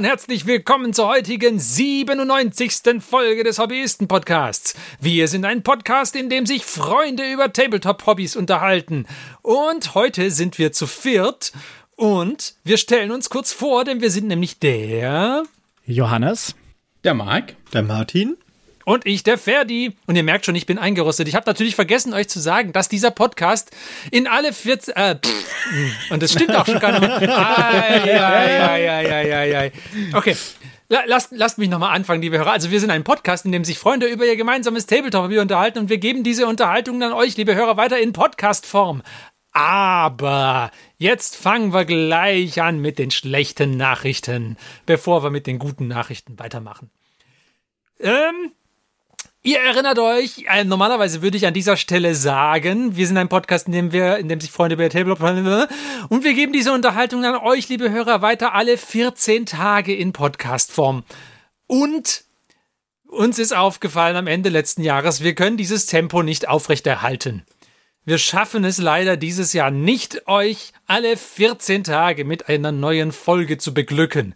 und herzlich willkommen zur heutigen 97. Folge des Hobbyisten-Podcasts. Wir sind ein Podcast, in dem sich Freunde über Tabletop-Hobbys unterhalten. Und heute sind wir zu viert und wir stellen uns kurz vor, denn wir sind nämlich der Johannes, der Marc, der Martin und ich, der Ferdi. Und ihr merkt schon, ich bin eingerostet. Ich habe natürlich vergessen, euch zu sagen, dass dieser Podcast in alle 14. Äh, pff, und das stimmt auch schon gar nicht mehr. Ai, Okay. Lasst, lasst mich nochmal anfangen, liebe Hörer. Also wir sind ein Podcast, in dem sich Freunde über ihr gemeinsames Tabletop-Hobby unterhalten und wir geben diese Unterhaltung an euch, liebe Hörer, weiter in Podcast-Form. Aber jetzt fangen wir gleich an mit den schlechten Nachrichten, bevor wir mit den guten Nachrichten weitermachen. Ähm, Ihr erinnert euch, äh, normalerweise würde ich an dieser Stelle sagen, wir sind ein Podcast, in dem wir, in dem sich Freunde über Tabletop und wir geben diese Unterhaltung an euch, liebe Hörer, weiter alle 14 Tage in Podcastform. Und uns ist aufgefallen am Ende letzten Jahres, wir können dieses Tempo nicht aufrechterhalten. Wir schaffen es leider dieses Jahr nicht, euch alle 14 Tage mit einer neuen Folge zu beglücken.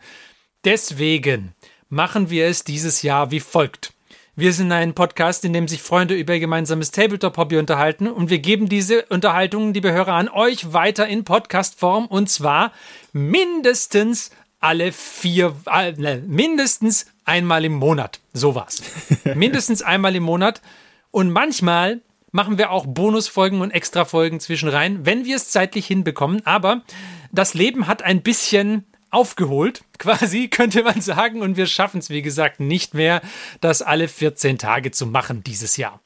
Deswegen machen wir es dieses Jahr wie folgt. Wir sind ein Podcast, in dem sich Freunde über ihr gemeinsames Tabletop-Hobby unterhalten und wir geben diese Unterhaltungen, liebe Hörer, an euch weiter in Podcast-Form und zwar mindestens alle vier, äh, mindestens einmal im Monat. So war's. mindestens einmal im Monat und manchmal machen wir auch Bonusfolgen und Extra-Folgen zwischen rein, wenn wir es zeitlich hinbekommen. Aber das Leben hat ein bisschen aufgeholt, quasi, könnte man sagen. Und wir schaffen es, wie gesagt, nicht mehr, das alle 14 Tage zu machen dieses Jahr.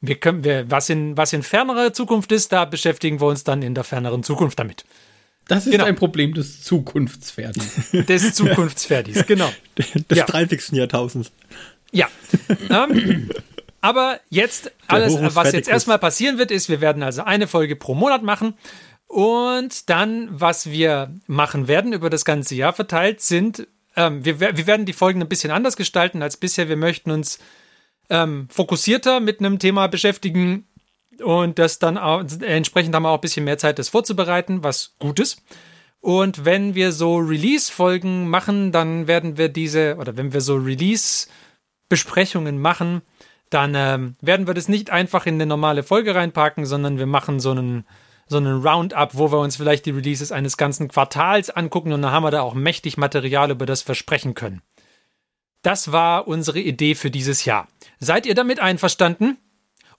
Wir können, wir, was, in, was in fernerer Zukunft ist, da beschäftigen wir uns dann in der ferneren Zukunft damit. Das ist genau. ein Problem des Zukunftsfertis. Des Zukunftsfertis, genau. Des ja. 30. Jahrtausends. Ja. ähm, aber jetzt, alles, was jetzt erstmal passieren wird, ist, wir werden also eine Folge pro Monat machen. Und dann, was wir machen werden über das ganze Jahr verteilt, sind, ähm, wir, wir werden die Folgen ein bisschen anders gestalten als bisher. Wir möchten uns ähm, fokussierter mit einem Thema beschäftigen und das dann auch, entsprechend haben wir auch ein bisschen mehr Zeit, das vorzubereiten, was gut ist. Und wenn wir so Release-Folgen machen, dann werden wir diese, oder wenn wir so Release-Besprechungen machen, dann ähm, werden wir das nicht einfach in eine normale Folge reinpacken, sondern wir machen so einen so einen Roundup, wo wir uns vielleicht die Releases eines ganzen Quartals angucken und dann haben wir da auch mächtig Material, über das wir sprechen können. Das war unsere Idee für dieses Jahr. Seid ihr damit einverstanden?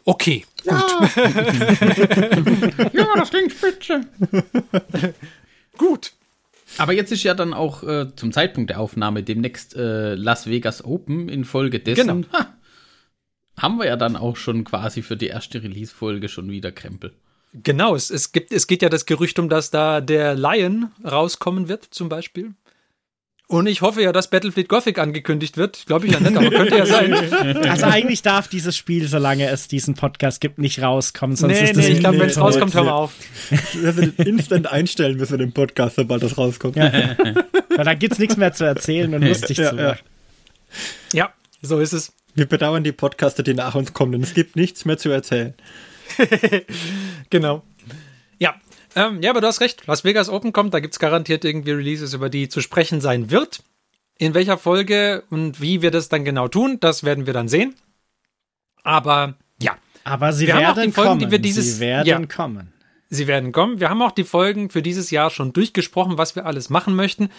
Okay, ja. gut. ja, das klingt spitze. gut. Aber jetzt ist ja dann auch äh, zum Zeitpunkt der Aufnahme demnächst äh, Las Vegas Open in Folge dessen. Genau. Ha, haben wir ja dann auch schon quasi für die erste Release-Folge schon wieder Krempel. Genau, es, es, gibt, es geht ja das Gerücht um, dass da der Lion rauskommen wird, zum Beispiel. Und ich hoffe ja, dass Battlefield Gothic angekündigt wird. Glaube ich ja nicht, aber könnte ja sein. Also eigentlich darf dieses Spiel, solange es diesen Podcast gibt, nicht rauskommen. Sonst nee, ist nee, ich glaube, wenn es rauskommt, hör mal auf. Wir werden instant einstellen müssen den Podcast, sobald das rauskommt. Weil da gibt es nichts mehr zu erzählen und lustig ja, zu machen. Ja. ja, so ist es. Wir bedauern die Podcaster, die nach uns kommen. Es gibt nichts mehr zu erzählen. genau. Ja. Ähm, ja, aber du hast recht. Las Vegas Open kommt, da gibt es garantiert irgendwie Releases, über die zu sprechen sein wird. In welcher Folge und wie wir das dann genau tun, das werden wir dann sehen. Aber ja. Aber sie wir werden Folgen, kommen. Die wir dieses, sie werden ja, kommen. Sie werden kommen. Wir haben auch die Folgen für dieses Jahr schon durchgesprochen, was wir alles machen möchten.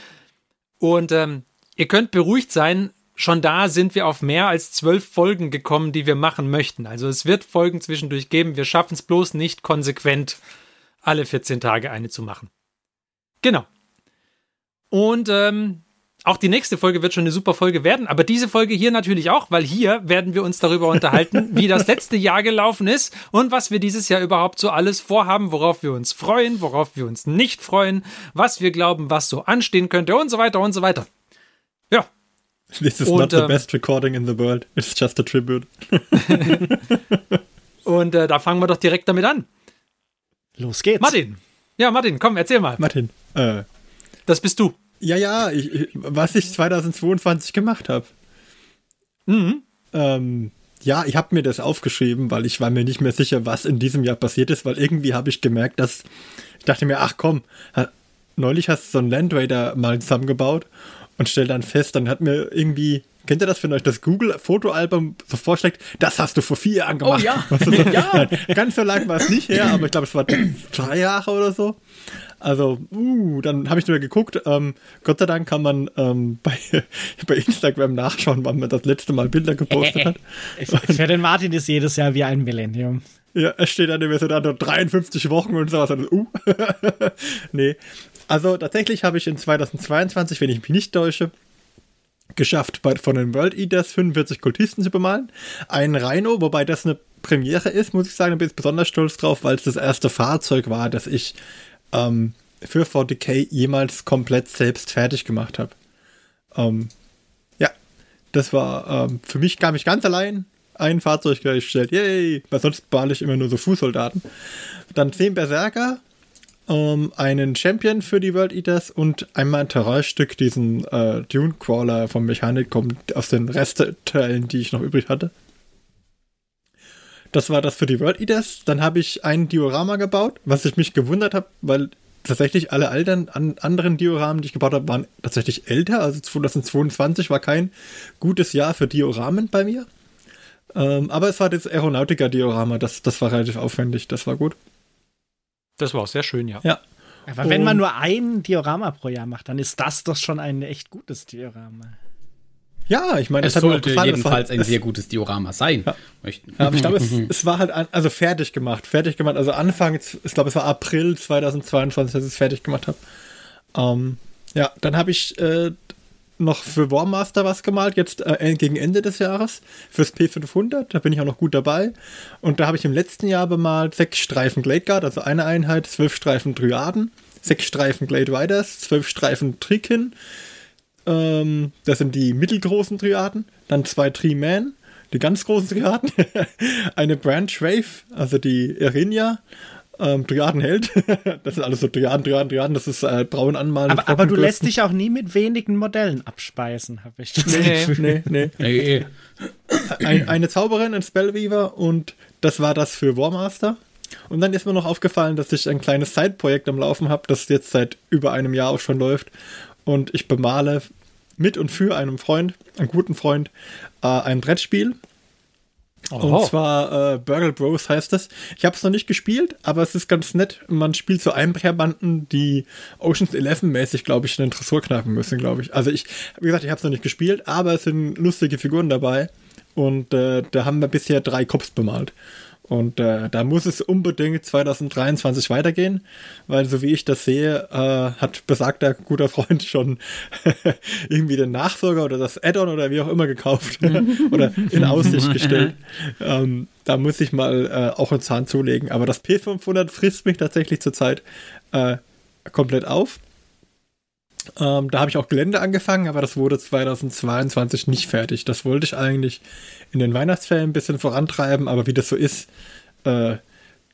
Und ähm, ihr könnt beruhigt sein, schon da sind wir auf mehr als zwölf Folgen gekommen, die wir machen möchten. Also es wird Folgen zwischendurch geben. Wir schaffen es bloß nicht konsequent, alle 14 Tage eine zu machen. Genau. Und ähm, auch die nächste Folge wird schon eine super Folge werden, aber diese Folge hier natürlich auch, weil hier werden wir uns darüber unterhalten, wie das letzte Jahr gelaufen ist und was wir dieses Jahr überhaupt so alles vorhaben, worauf wir uns freuen, worauf wir uns nicht freuen, was wir glauben, was so anstehen könnte und so weiter und so weiter. This is und, not the ähm, best recording in the world. It's just a tribute. und äh, da fangen wir doch direkt damit an. Los geht's. Martin. Ja, Martin, komm, erzähl mal. Martin. Äh, das bist du. Ja, ja, ich, ich, was ich 2022 gemacht habe. Mhm. Ähm, ja, ich habe mir das aufgeschrieben, weil ich war mir nicht mehr sicher, was in diesem Jahr passiert ist, weil irgendwie habe ich gemerkt, dass ich dachte mir, ach komm, neulich hast du so einen Land Raider mal zusammengebaut und stell dann fest, dann hat mir irgendwie, kennt ihr das, wenn euch das Google-Fotoalbum so vorschlägt, das hast du vor vier Jahren gemacht. Oh ja. Weißt du, so, Ja. Nein, ganz so lang war es nicht her, aber ich glaube, es war drei Jahre oder so. Also, uh, dann habe ich nur geguckt. Ähm, Gott sei Dank kann man ähm, bei, bei Instagram nachschauen, wann man das letzte Mal Bilder gepostet hat. Für den Martin ist jedes Jahr wie ein Millennium. Ja, es steht immer so da nur 53 Wochen und sowas. Und, uh. nee. Also tatsächlich habe ich in 2022, wenn ich mich nicht täusche, geschafft, bei, von den World Eaters 45 Kultisten zu bemalen. Ein Rhino, wobei das eine Premiere ist, muss ich sagen, da bin ich besonders stolz drauf, weil es das erste Fahrzeug war, das ich ähm, für 40k jemals komplett selbst fertig gemacht habe. Ähm, ja, das war ähm, für mich gar nicht ganz allein ein Fahrzeug gestellt. Yay! Weil sonst male ich immer nur so Fußsoldaten. Dann 10 Berserker, ähm, einen Champion für die World Eaters und einmal ein Terrainstück, diesen äh, Dune Crawler vom Mechanicum aus den Restteilen, die ich noch übrig hatte. Das war das für die World Eaters. Dann habe ich ein Diorama gebaut, was ich mich gewundert habe, weil tatsächlich alle alten, an, anderen Dioramen, die ich gebaut habe, waren tatsächlich älter. Also 2022 war kein gutes Jahr für Dioramen bei mir. Ähm, aber es war das Aeronautica-Diorama, das, das war relativ aufwendig, das war gut. Das war auch sehr schön, ja. Ja. Aber wenn man Und- nur ein Diorama pro Jahr macht, dann ist das doch schon ein echt gutes Diorama. Ja, ich meine, Es hat mir auch sollte gefallen, jedenfalls ein sehr gutes Diorama sein. Ja. Möchten. Ja, aber ich glaube, es, es war halt, an, also fertig gemacht, fertig gemacht. Also Anfang, ich glaube, es war April 2022, dass ich es fertig gemacht habe. Ähm, ja, dann habe ich äh, noch für Warmaster was gemalt, jetzt äh, gegen Ende des Jahres, fürs P500, da bin ich auch noch gut dabei. Und da habe ich im letzten Jahr bemalt sechs Streifen Glade Guard, also eine Einheit, zwölf Streifen Dryaden, sechs Streifen Glade Riders, zwölf Streifen Trikin, ähm, das sind die mittelgroßen Triaden, dann zwei Tree-Man, die ganz großen Triaden, eine Branch Wave, also die Irinia, ähm, Triadenheld, das sind alles so Triaden, Triaden, Triaden, das ist äh, braun anmalen. Aber, aber du lässt dich auch nie mit wenigen Modellen abspeisen, habe ich das Nee. Nee, nee. Ey, Ein, eine Zauberin, ein Spellweaver und das war das für Warmaster. Und dann ist mir noch aufgefallen, dass ich ein kleines Side-Projekt am Laufen habe, das jetzt seit über einem Jahr auch schon läuft. Und ich bemale mit und für einen Freund, einen guten Freund, äh, ein Brettspiel. Und zwar äh, Burgle Bros heißt es. Ich habe es noch nicht gespielt, aber es ist ganz nett. Man spielt so Einbrecherbanden, die Oceans 11 mäßig, glaube ich, in den Tresor knacken müssen, glaube ich. Also ich, wie gesagt, ich habe es noch nicht gespielt, aber es sind lustige Figuren dabei. Und äh, da haben wir bisher drei Cops bemalt. Und äh, da muss es unbedingt 2023 weitergehen, weil so wie ich das sehe, äh, hat besagter guter Freund schon irgendwie den Nachfolger oder das Add-on oder wie auch immer gekauft oder in Aussicht gestellt. ähm, da muss ich mal äh, auch einen Zahn zulegen. Aber das P500 frisst mich tatsächlich zurzeit äh, komplett auf. Ähm, da habe ich auch Gelände angefangen, aber das wurde 2022 nicht fertig. Das wollte ich eigentlich in den Weihnachtsferien ein bisschen vorantreiben, aber wie das so ist, äh,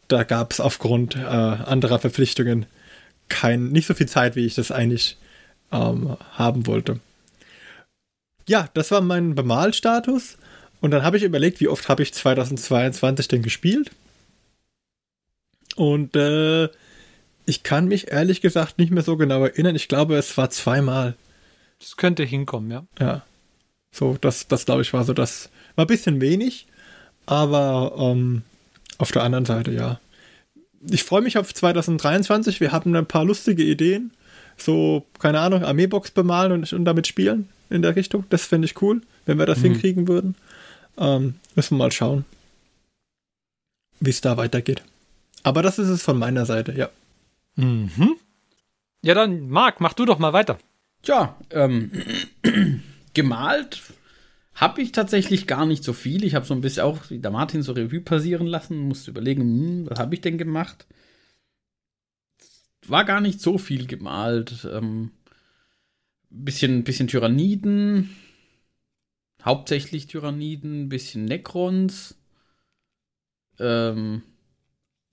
da gab es aufgrund äh, anderer Verpflichtungen kein, nicht so viel Zeit, wie ich das eigentlich ähm, haben wollte. Ja, das war mein Bemalstatus. Und dann habe ich überlegt, wie oft habe ich 2022 denn gespielt? Und äh, ich kann mich ehrlich gesagt nicht mehr so genau erinnern. Ich glaube, es war zweimal. Das könnte hinkommen, ja. Ja. So, das, das glaube ich war so das. War ein bisschen wenig, aber ähm, auf der anderen Seite ja. Ich freue mich auf 2023. Wir haben ein paar lustige Ideen. So, keine Ahnung, Armeebox bemalen und, und damit spielen in der Richtung. Das fände ich cool, wenn wir das hinkriegen würden. Ähm, müssen wir mal schauen, wie es da weitergeht. Aber das ist es von meiner Seite, ja. Mhm. Ja, dann, Marc, mach du doch mal weiter. Tja, ähm, gemalt habe ich tatsächlich gar nicht so viel. Ich habe so ein bisschen auch, wie der Martin, so Revue passieren lassen, musste überlegen, hm, was habe ich denn gemacht? War gar nicht so viel gemalt. Ähm, bisschen, bisschen Tyranniden, hauptsächlich Tyranniden, bisschen Necrons, ähm,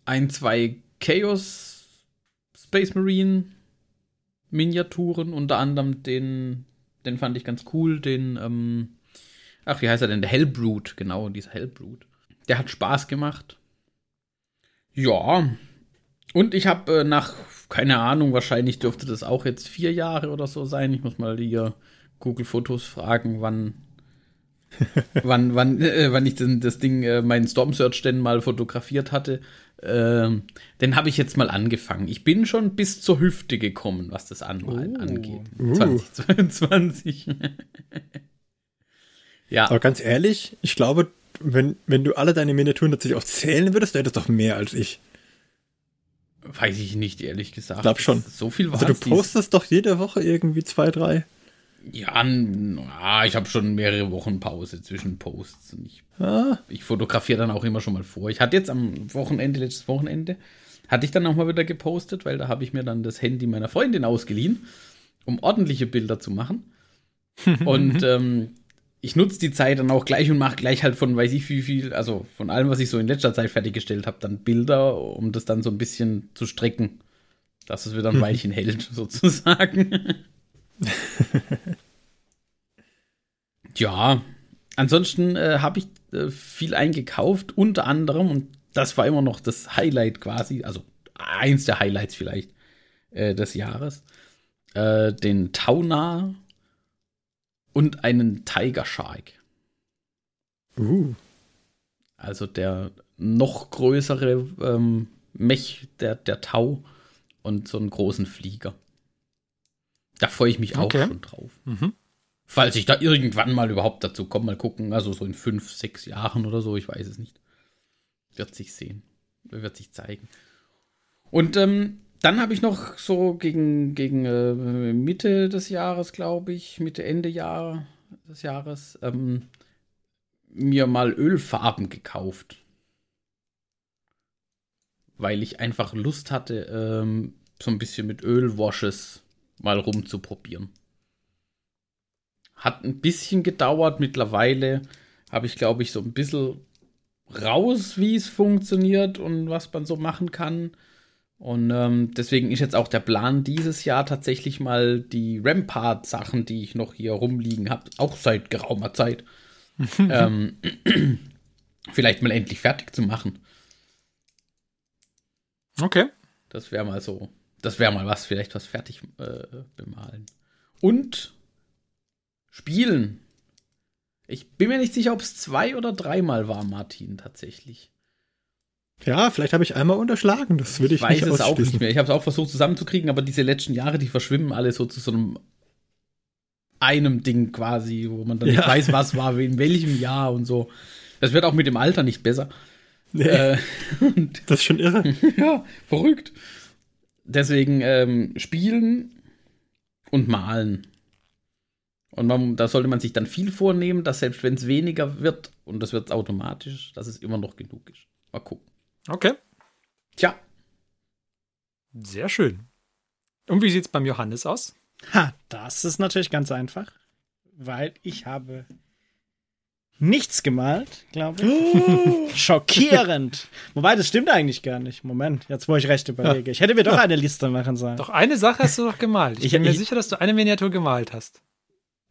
ein, zwei Chaos Space Marine Miniaturen, unter anderem den, den fand ich ganz cool, den, ähm, ach, wie heißt er denn? Der Hellbrute, genau, dieser Hellbrute. Der hat Spaß gemacht. Ja, Und ich habe äh, nach, keine Ahnung, wahrscheinlich dürfte das auch jetzt vier Jahre oder so sein. Ich muss mal hier Google Fotos fragen, wann, wann, wann, äh, wann ich denn das Ding, äh, meinen Storm Search denn mal fotografiert hatte. Ähm, den habe ich jetzt mal angefangen. Ich bin schon bis zur Hüfte gekommen, was das Anmalen Oh. angeht. Uh. 2022. ja. Aber ganz ehrlich, ich glaube, wenn, wenn du alle deine Miniaturen tatsächlich auch zählen würdest, hättest du doch mehr als ich. Weiß ich nicht, ehrlich gesagt. Glaub schon. So viel war Also du postest doch jede Woche irgendwie zwei, drei. Ja, na, ich habe schon mehrere Wochen Pause zwischen Posts. Und ich, Ah, ich fotografiere dann auch immer schon mal vor. Ich hatte jetzt am Wochenende, letztes Wochenende, hatte ich dann auch mal wieder gepostet, weil da habe ich mir dann das Handy meiner Freundin ausgeliehen, um ordentliche Bilder zu machen. und ähm, ich nutze die Zeit dann auch gleich und mache gleich halt von weiß ich wie viel, also von allem, was ich so in letzter Zeit fertiggestellt habe, dann Bilder, um das dann so ein bisschen zu strecken, dass es wieder ein Weilchen hält, sozusagen. Ja, ansonsten äh, habe ich äh, viel eingekauft, unter anderem, und das war immer noch das Highlight quasi, also eins der Highlights vielleicht äh, des Jahres, äh, den Tauna und einen Tiger Shark. uh. Also der noch größere ähm, Mech, der, der Tau und so einen großen Flieger. Da freue ich mich auch Okay. schon drauf. Mhm. Falls ich da irgendwann mal überhaupt dazu komme, mal gucken. Also so in fünf, sechs Jahren oder so, ich weiß es nicht. Wird sich sehen. Wird sich zeigen. Und ähm, dann habe ich noch so gegen, gegen äh, Mitte des Jahres, glaube ich, Mitte, Ende Jahr des Jahres, ähm, mir mal Ölfarben gekauft. Weil ich einfach Lust hatte, ähm, so ein bisschen mit Ölwashes mal rumzuprobieren. Hat ein bisschen gedauert. Mittlerweile habe ich, glaube ich, so ein bisschen raus, wie es funktioniert und was man so machen kann. Und ähm, deswegen ist jetzt auch der Plan dieses Jahr tatsächlich mal die Rampart-Sachen, die ich noch hier rumliegen habe, auch seit geraumer Zeit, ähm, vielleicht mal endlich fertig zu machen. Okay. Das wäre mal so. Das wäre mal was, vielleicht was fertig äh, bemalen. Und spielen. Ich bin mir nicht sicher, ob es zwei oder dreimal war, Martin, tatsächlich. Ja, vielleicht habe ich einmal unterschlagen. Das würde ich, Ich weiß nicht es auch nicht mehr. Ich habe es auch versucht zusammenzukriegen, aber diese letzten Jahre, die verschwimmen alle so zu so einem einem Ding quasi, wo man dann Ja. nicht weiß, was war in welchem Jahr und so. Das wird auch mit dem Alter nicht besser. Nee, Äh, das ist schon irre. ja, verrückt. Deswegen ähm, spielen und malen. Und man, da sollte man sich dann viel vornehmen, dass selbst wenn es weniger wird, und das wird automatisch, dass es immer noch genug ist. Mal gucken. Okay. Tja, Sehr schön. Und wie sieht's beim Johannes aus? Ha, das ist natürlich ganz einfach, weil ich habe nichts gemalt, glaube ich. Schockierend. Wobei, das stimmt eigentlich gar nicht. Moment, jetzt wo ich recht überlege. Ich hätte mir doch eine Liste machen sollen. Doch eine Sache hast du doch gemalt. Ich, Ich- bin mir ich- sicher, dass du eine Miniatur gemalt hast.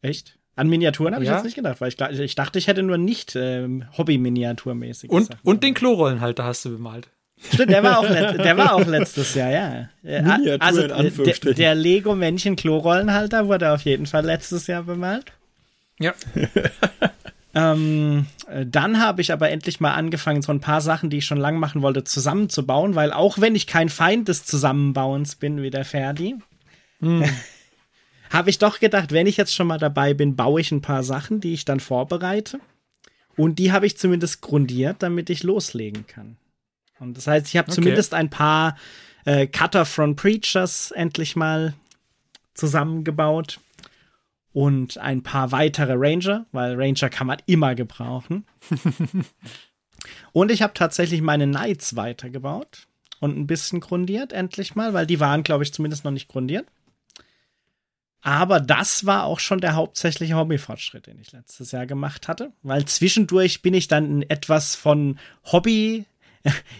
Echt? An Miniaturen habe ich Ja. jetzt nicht gedacht, weil ich, ich dachte, ich hätte nur nicht ähm, Hobby-Miniaturmäßig. Und, und den Klorollenhalter hast du bemalt. Stimmt, der war auch, der war auch letztes Jahr, ja. Äh, Miniatur also in äh, der, Anführungsstrichen. der Lego-Männchen-Klorollenhalter wurde auf jeden Fall letztes Jahr bemalt. Ja. Ähm, äh, dann habe ich aber endlich mal angefangen, so ein paar Sachen, die ich schon lange machen wollte, zusammenzubauen, weil auch wenn ich kein Feind des Zusammenbauens bin wie der Ferdi, habe ich doch gedacht, wenn ich jetzt schon mal dabei bin, baue ich ein paar Sachen, die ich dann vorbereite. Und die habe ich zumindest grundiert, damit ich loslegen kann. Und das heißt, ich habe Okay. zumindest ein paar äh, Cutter from Preachers endlich mal zusammengebaut und ein paar weitere Ranger, weil Ranger kann man immer gebrauchen. und ich habe tatsächlich meine Knights weitergebaut und ein bisschen grundiert, endlich mal, weil die waren, glaube ich, zumindest noch nicht grundiert. Aber das war auch schon der hauptsächliche Hobbyfortschritt, den ich letztes Jahr gemacht hatte, weil zwischendurch bin ich dann in etwas von Hobby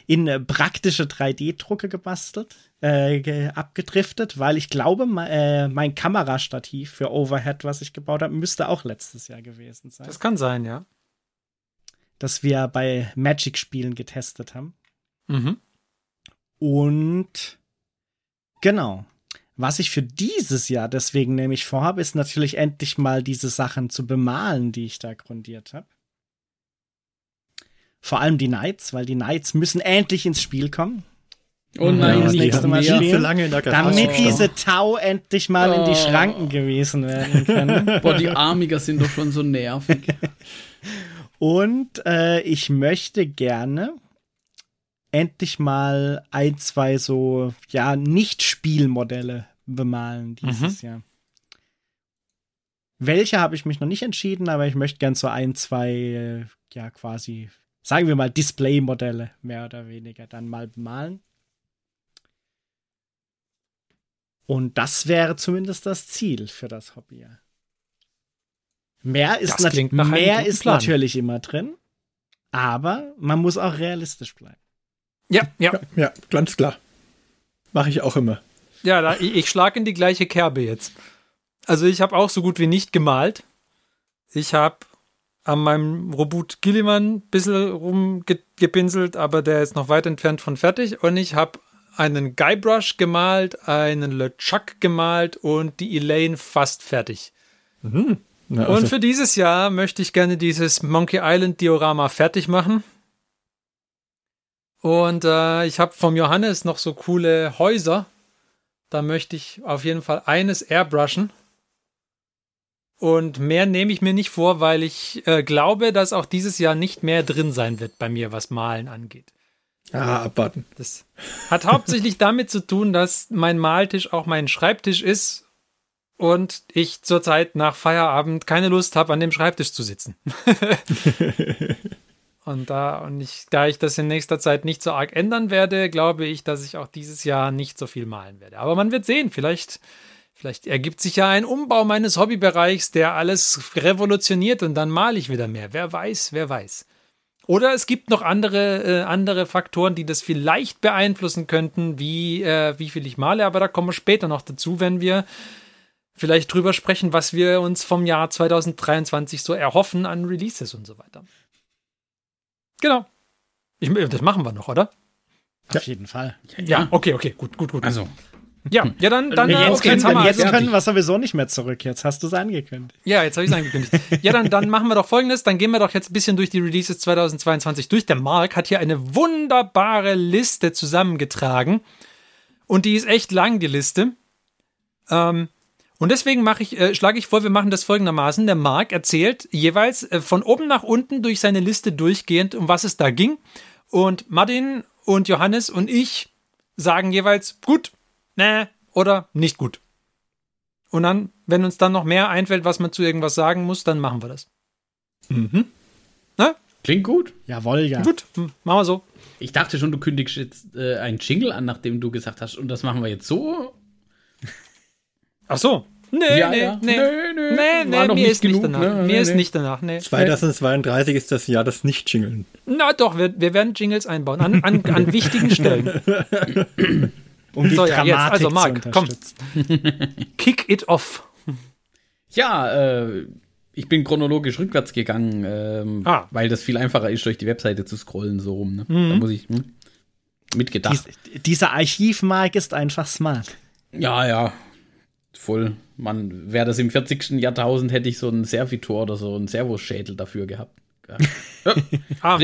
in äh, praktische 3D-Drucke gebastelt, äh, ge abgedriftet, weil ich glaube, me äh, mein Kamerastativ für Overhead, was ich gebaut habe, müsste auch letztes Jahr gewesen sein. Das kann sein, ja. das wir bei Magic-Spielen getestet haben. Mhm. Und genau. Was ich für dieses Jahr deswegen nämlich vorhabe, ist natürlich endlich mal diese Sachen zu bemalen, die ich da grundiert habe. Vor allem die Knights, weil die Knights müssen endlich ins Spiel kommen. Oh nein, nein, das nächste Mal spielen. Zu lange in der Garage. Damit Oh. diese Tau endlich mal in die Oh. Schranken gewesen werden können. Boah, die Armiger sind doch schon so nervig. Und äh, ich möchte gerne endlich mal ein, zwei so, ja, Nicht-Spielmodelle bemalen dieses Jahr. Welche habe ich mich noch nicht entschieden, aber ich möchte gern so ein, zwei, äh, ja, quasi, sagen wir mal, Display-Modelle mehr oder weniger dann mal bemalen. Und das wäre zumindest das Ziel für das Hobby. Mehr ist, nat mehr ist natürlich immer drin, aber man muss auch realistisch bleiben. Ja, ja. Ja, ja, ganz klar. Mache ich auch immer. Ja, da, ich, ich schlage in die gleiche Kerbe jetzt. Also ich habe auch so gut wie nicht gemalt. Ich habe an meinem Robot Gilliman ein bisschen rumgepinselt, aber der ist noch weit entfernt von fertig. Und ich habe einen Guybrush gemalt, einen LeChuck gemalt und die Elaine fast fertig. Na, Und also, für dieses Jahr möchte ich gerne dieses Monkey Island Diorama fertig machen. Und äh, ich habe vom Johannes noch so coole Häuser. Da möchte ich auf jeden Fall eines airbrushen. Und mehr nehme ich mir nicht vor, weil ich äh, glaube, dass auch dieses Jahr nicht mehr drin sein wird bei mir, was Malen angeht. ah, abwarten. Das hat hauptsächlich damit zu tun, dass mein Maltisch auch mein Schreibtisch ist und ich zurzeit nach Feierabend keine Lust habe, an dem Schreibtisch zu sitzen. und da, und ich, da ich das in nächster Zeit nicht so arg ändern werde, glaube ich, dass ich auch dieses Jahr nicht so viel malen werde. Aber man wird sehen, vielleicht, vielleicht ergibt sich ja ein Umbau meines Hobbybereichs, der alles revolutioniert und dann male ich wieder mehr. Wer weiß, wer weiß. Oder es gibt noch andere, äh, andere Faktoren, die das vielleicht beeinflussen könnten, wie, äh, wie viel ich male, aber da kommen wir später noch dazu, wenn wir vielleicht drüber sprechen, was wir uns vom Jahr 2023 so erhoffen an Releases und so weiter. Genau. Ich, das machen wir noch, oder? Auf jeden Fall. Ja, okay, okay, gut, gut, gut. Also, ja, ja, dann, dann äh, Jetzt, okay, können, wir jetzt können wir sowieso nicht mehr zurück. Jetzt hast du es angekündigt. Ja, jetzt habe ich es angekündigt. Ja, dann, dann machen wir doch folgendes. Dann gehen wir doch jetzt ein bisschen durch die Releases 2022 durch. Der Mark hat hier eine wunderbare Liste zusammengetragen. Und die ist echt lang, die Liste. Ähm, und deswegen ich, äh, schlage ich vor, wir machen das folgendermaßen. Der Mark erzählt jeweils äh, von oben nach unten durch seine Liste durchgehend, um was es da ging. Und Martin und Johannes und ich sagen jeweils gut, ne oder nicht gut. Und dann, wenn uns dann noch mehr einfällt, was man zu irgendwas sagen muss, dann machen wir das. klingt gut. Jawohl, ja. Gut, hm, machen wir so. Ich dachte schon, du kündigst jetzt äh, einen Jingle an, nachdem du gesagt hast, und das machen wir jetzt so. Ach so. Nee, Ja, nee, ja. nee. Nö, nö. Nee, War nee, noch mir nicht ist nicht genug, danach. ne? Mir Nee, ist nee. nicht danach, nee. 2032 ist das Jahr des Nicht-Jingeln. Na doch, wir, wir werden Jingles einbauen. An, an, an wichtigen Stellen. Um die So, ja, jetzt, Dramatik also, Marc, zu komm. unterstützen. Kick it off. Ja, äh, ich bin chronologisch rückwärts gegangen, ähm, Ah. weil das viel einfacher ist, durch die Webseite zu scrollen, so rum. Ne? Mhm. Da muss ich hm, mitgedacht. Dies, dieser Archivmark ist einfach smart. Ja, ja. Voll. Man, wäre das im 40. Jahrtausend, hätte ich so einen Servitor oder so einen Servoschädel dafür gehabt. Ja. Ah,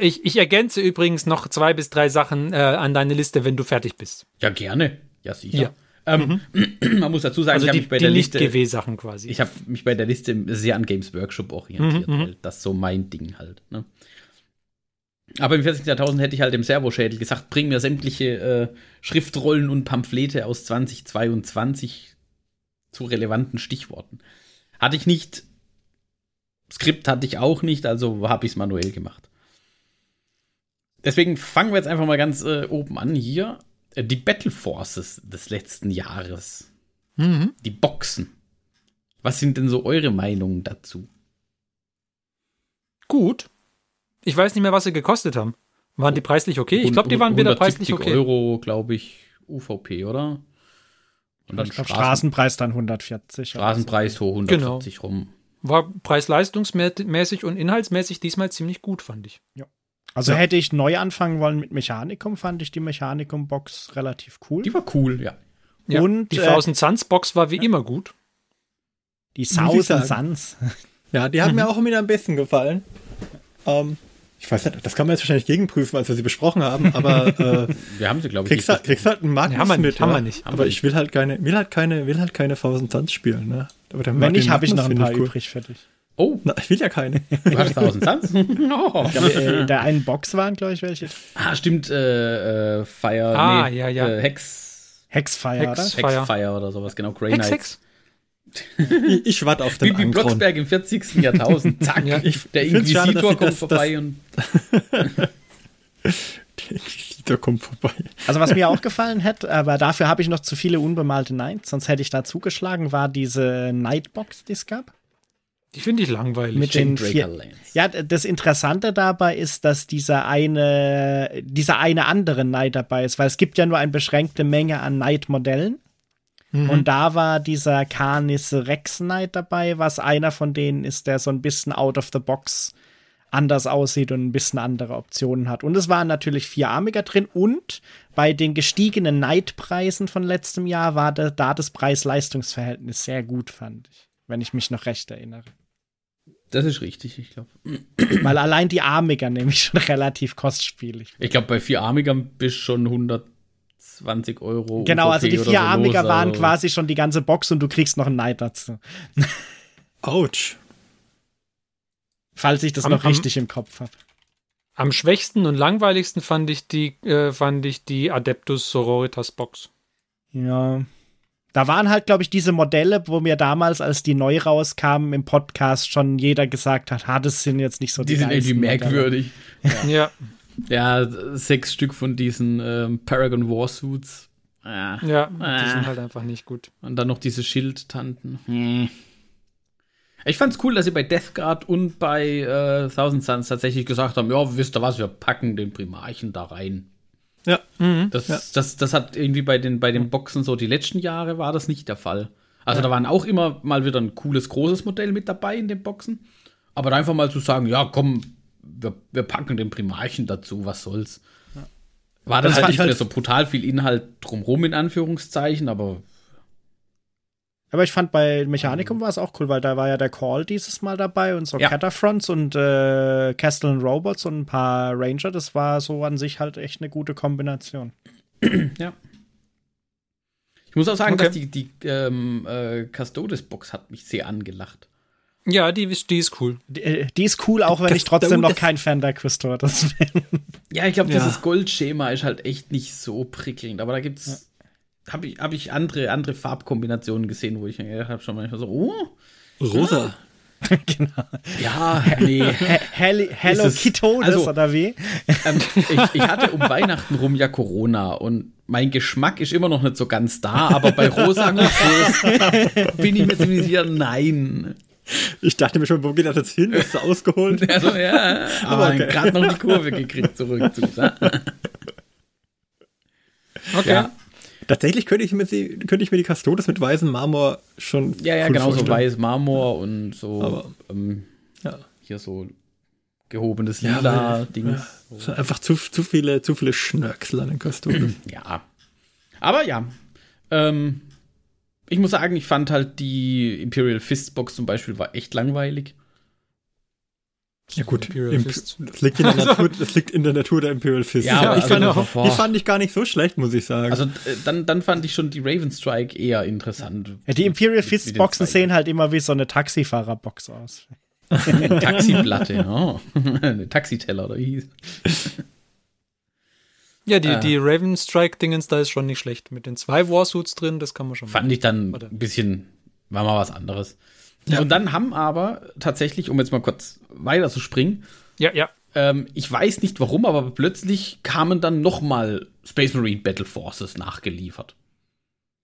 ich, ich ergänze übrigens noch zwei bis drei Sachen äh, an deine Liste, wenn du fertig bist. ja, gerne. Ja, sicher. Ja. Ähm, Man muss dazu sagen, Also ich habe mich bei der Liste, Nicht-GW-Sachen quasi. ich habe mich bei der Liste sehr an Games Workshop orientiert, Mhm, mhm. weil das so mein Ding halt. Ne? Aber im 40. Jahrtausend hätte ich halt dem Servoschädel gesagt, bring mir sämtliche äh, Schriftrollen und Pamphlete aus 2022 zu relevanten Stichworten. Hatte ich nicht. Skript hatte ich auch nicht, also habe ich es manuell gemacht. Deswegen fangen wir jetzt einfach mal ganz äh, oben an hier. Äh, die Battle Forces des letzten Jahres. mhm. Die Boxen. Was sind denn so eure Meinungen dazu? Gut. Ich weiß nicht mehr, was sie gekostet haben. Waren die preislich okay? Ich glaube, die waren wieder 170 preislich okay. Euro, glaube ich, UVP, oder? Und dann Straßen, Straßenpreis dann 140. Straßenpreis hoch Genau. 140 rum. War preis-leistungsmäßig und inhaltsmäßig diesmal ziemlich gut, fand ich. Also Ja. hätte ich neu anfangen wollen mit Mechanikum, fand ich die Mechanikum-Box relativ cool. Die war cool, ja. Ja, Und, die äh, Thousand Suns Box war wie immer gut. Die Thousand. Suns. Ja, die hat mir auch immer am besten gefallen. Ähm, ich weiß nicht, das kann man jetzt wahrscheinlich gegenprüfen, als wir sie besprochen haben, aber äh, Wir haben sie, glaube ich, kriegst, halt, kriegst halt einen Magnus Nee, haben wir nicht, mit. haben wir nicht. Aber ich will halt keine, will halt keine, will halt keine Thousand Suns spielen, ne? Aber der Wenn nicht, habe ich noch ein paar cool. übrig für dich. Oh, Na, ich will ja keine. du hast 1000 Suns? oh. äh, der einen Box waren, glaube ich, welche. Ah, stimmt, äh, äh, Fire, Ah, ja, ja. Äh, Hex, Hexfire, Hex- oder? Fire. Hexfire oder sowas, genau, Grey Hex, Knights. Hex. Ich, ich warte auf den Wie. Blocksberg im 40. Jahrtausend. Zack, Ja. der schade, dass Inquisitor sie kommt das- vorbei und Der Inquisitor kommt vorbei. Also was mir auch gefallen hätte, aber dafür habe ich noch zu viele unbemalte Knights, sonst hätte ich da zugeschlagen, war diese Nightbox, die es gab. Die finde ich langweilig. Mit den vier. Ja, das Interessante dabei ist, dass dieser eine, dieser eine andere Knight dabei ist, weil es gibt ja nur eine beschränkte Menge an Knight-Modellen. Und da war dieser Canis Rex Knight dabei, was einer von denen ist, der so ein bisschen out of the box anders aussieht und ein bisschen andere Optionen hat. Und es waren natürlich vierarmiger drin und bei den gestiegenen Knight-Preisen von letztem Jahr war da, da das Preis-Leistungs-Verhältnis sehr gut, fand ich, wenn ich mich noch recht erinnere. Das ist richtig, ich glaube. Weil allein die Armiger nämlich schon relativ kostspielig. Ich glaube, bei vierarmigern bist schon 120 Euro. Genau, also UVP die oder vier so Armiger waren also- quasi schon die ganze Box und du kriegst noch einen Knight dazu. Autsch. Falls ich das Am- noch am- richtig im Kopf habe. Am schwächsten und langweiligsten fand ich die, äh, fand ich die Adeptus Sororitas Box. Ja. Da waren halt, glaube ich, diese Modelle, wo mir damals, als die neu rauskamen im Podcast, schon jeder gesagt hat, ha, das sind jetzt nicht so die Die sind irgendwie merkwürdig. Ja, Ja, sechs Stück von diesen ähm, Paragon Warsuits. Ah. ja, die Ah. sind halt einfach nicht gut. Und dann noch diese Schildtanten. Hm. Ich fand's cool, dass sie bei Death Guard und bei äh, Thousand Suns tatsächlich gesagt haben, ja, wisst ihr was, wir packen den Primarchen da rein. Ja. Das, Ja. das, das hat irgendwie bei den, bei den Boxen so die letzten Jahre war das nicht der Fall. Also da waren auch immer mal wieder ein cooles, großes Modell mit dabei in den Boxen. Aber da einfach mal zu sagen, ja, komm, wir, wir packen den Primarchen dazu, was soll's. War dann Das halt nicht ich halt- mehr so brutal viel Inhalt drumrum, in Anführungszeichen, aber Aber ich fand bei Mechanicum war es auch cool, weil da war ja der Call dieses Mal dabei und so Ja. Catafronts und äh, Castle and Robots und ein paar Ranger. Das war so an sich halt echt eine gute Kombination. Ja. Ich muss auch sagen, Okay. dass die, die ähm, äh, Custodes-Box hat mich sehr angelacht. Ja, die, ist- die ist cool. Die, äh, die ist cool, auch wenn Das- ich trotzdem noch kein Fan der Custodes bin. Ja, ich glaube, Ja. dieses Goldschema ist halt echt nicht so prickelnd. Aber da gibt's, habe ich, hab ich andere, andere Farbkombinationen gesehen, wo ich mir gedacht habe, schon manchmal so, oh, Rosa. ja, nee. He- Hello, Kitodes also- oder wie? ähm, ich, ich hatte um Weihnachten rum ja Corona und mein Geschmack ist immer noch nicht so ganz da, aber bei Rosa bin ich mir ziemlich sicher, nein. Ich dachte mir schon, wo geht das jetzt hin? Ist das ausgeholt? Also, ja, aber okay. gerade noch die Kurve gekriegt zurück zu. Okay. Ja, Tatsächlich könnte ich mir, sie, könnte ich mir die Custodes mit weißem Marmor schon. ja, ja genau so weiß Marmor und so Aber- ähm, Ja. hier so gehobenes Ja, lila weil- Dings. Es sind einfach zu, zu viele, zu viele Schnörksel an den Custodes. Ja. Aber ja. Ähm, ich muss sagen, ich fand halt die Imperial Fist Box zum Beispiel war echt langweilig. ja gut, das liegt, in der Natur, das liegt in der Natur der Imperial Fist. Ja, aber ich also, fand, boah. die fand ich gar nicht so schlecht, muss ich sagen. Also äh, dann, dann fand ich schon die Raven Strike eher interessant. Ja, die Imperial Fist Boxen sehen halt immer wie so eine Taxifahrerbox aus. Eine Taxiplatte, oh. Eine Taxiteller oder wie hieß. Ja, die, Äh. die Raven Strike-Dingens, da ist schon nicht schlecht. Mit den zwei Warsuits drin, das kann man schon Fand ich dann Oder- ein bisschen, war mal was anderes. Und dann haben aber tatsächlich, um jetzt mal kurz weiter zu springen, Ja, ja. ähm, ich weiß nicht warum, aber plötzlich kamen dann noch mal Space Marine Battle Forces nachgeliefert.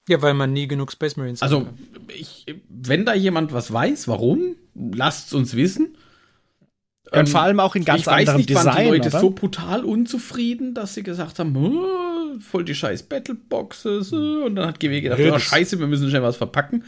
Ja, weil man nie genug Space Marines Also, haben kann. ich, wenn da jemand was weiß, warum, lasst's uns wissen. Ja, und Ähm, vor allem auch in ganz ich weiß anderem nicht, waren die Design, Leute oder? so brutal unzufrieden, dass sie gesagt haben, "Hm, voll die scheiß Battleboxes. äh," Und dann hat GW gedacht, oh, scheiße, wir müssen schnell was verpacken.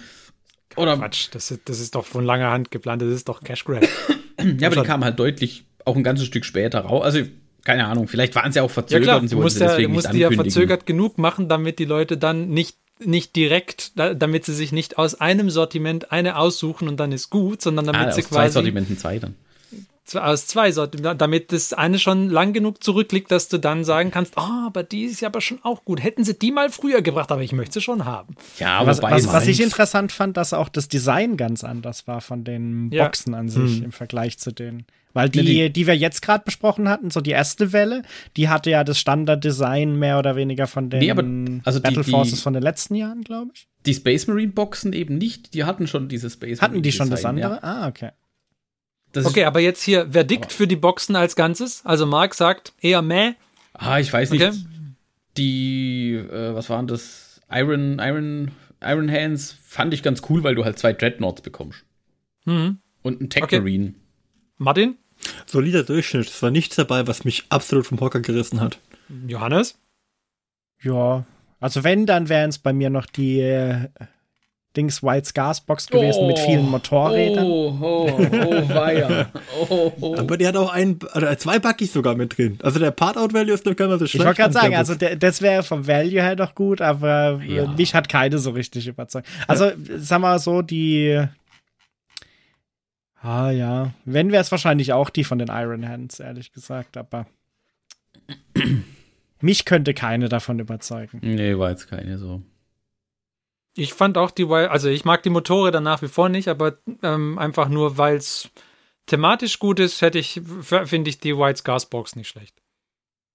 Oder, Quatsch, das ist, das ist doch von langer Hand geplant, das ist doch Cash Grab. ja, aber die kamen halt deutlich auch ein ganzes Stück später raus. Also, keine Ahnung, vielleicht waren sie auch Ja verzögert klar, und sie wollten sie ja, deswegen musst nicht die ja ankündigen. verzögert genug machen, damit die Leute dann nicht nicht direkt, da- damit sie sich nicht aus einem Sortiment eine aussuchen und dann ist gut, sondern damit ah, sie aus zwei quasi Sortimenten zwei dann. Aus zwei Sortimenten, damit das eine schon lang genug zurückliegt, dass du dann sagen kannst, oh, aber die ist ja aber schon auch gut. Hätten sie die mal früher gebracht, aber ich möchte sie schon haben. Ja, Was, wobei was, was ich interessant fand, dass auch das Design ganz anders war von den Ja. Boxen an sich im Vergleich zu denen. Weil Ja, die, die- die wir jetzt gerade besprochen hatten, so die erste Welle, die hatte ja das Standarddesign mehr oder weniger von den Nee, aber- also die- Battle die- Forces von den letzten Jahren, glaube ich. die Space Marine Boxen eben nicht, die hatten schon dieses Space Hatten die Marine schon das andere? Ja. Ah, okay. Das Okay, aber jetzt hier Verdikt für die Boxen als Ganzes. Also Marc sagt eher meh. ah, ich weiß nicht. Okay. Die, äh, was waren das? Iron, Iron, Iron Hands fand ich ganz cool, weil du halt zwei Dreadnoughts bekommst. Mhm. Und einen Tech Okay. Marine. Martin? Solider Durchschnitt. Es war nichts dabei, was mich absolut vom Hocker gerissen hat. Johannes? Ja, also wenn, dann wären es bei mir noch die äh, Dings White Scars Box gewesen mit vielen Motorrädern. Oh, oh, oh, weia. Oh, oh. Aber die hat auch ein, oder zwei Buggies sogar mit drin. Also der Part-Out-Value ist noch gar nicht so Ich schlecht. wollte gerade sagen, also der, das wäre vom Value her doch gut, aber Ja. mich hat keine so richtig überzeugt. Also, sag mal so, die. Ah ja, wenn wäre es wahrscheinlich auch die von den Iron Hands, ehrlich gesagt, aber mich könnte keine davon überzeugen. Nee, war jetzt keine so. Ich fand auch die, also ich mag die Motorräder nach wie vor nicht, aber ähm, einfach nur, weil es thematisch gut ist, hätte ich, finde ich die White Scars Box nicht schlecht.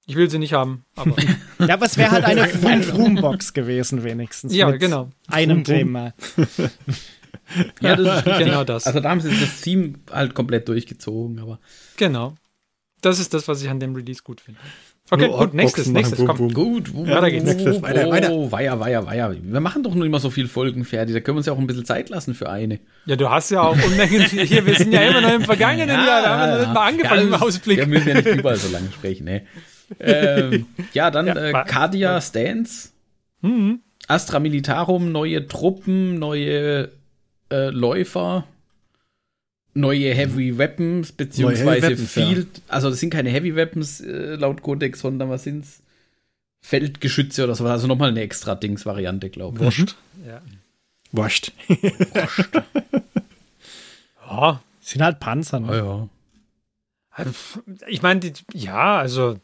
Ich will sie nicht haben, aber Ja, aber es wäre halt eine Room-Box gewesen, wenigstens. ja, mit genau. Einem Thema. Ja, das ist. Genau das. Also da haben sie das Theme halt komplett durchgezogen, aber Genau. Das ist das, was ich an dem Release gut finde. Okay, Nur gut, nächstes, nächstes, machen, komm. boom, gut. Ja, da geht's. Nächstes, weiter, weiter. Oh, weia, weia, weia. Wir machen doch nur immer so viele Folgen fertig. Da können wir uns ja auch ein bisschen Zeit lassen für eine. Ja, du hast ja auch Unmengen hier, wir sind ja immer noch im vergangenen Jahr, da haben wir noch nicht mal angefangen Ja, im Ausblick. Wir müssen ja nicht überall so lange sprechen, ne? ähm, ja, dann Ja, äh, Cardia Stance, Mhm. Astra Militarum, neue Truppen, neue äh, Läufer, neue Heavy Weapons, beziehungsweise Heavy Weapons, ja. Field, also das sind keine Heavy Weapons äh, laut Codex, sondern was sind's? Feldgeschütze oder so, also nochmal eine extra Dings-Variante, glaube ich. Wurscht. Ja. Wascht. Ja, Sind halt Panzer. Ne? ja. ich meine, ja, also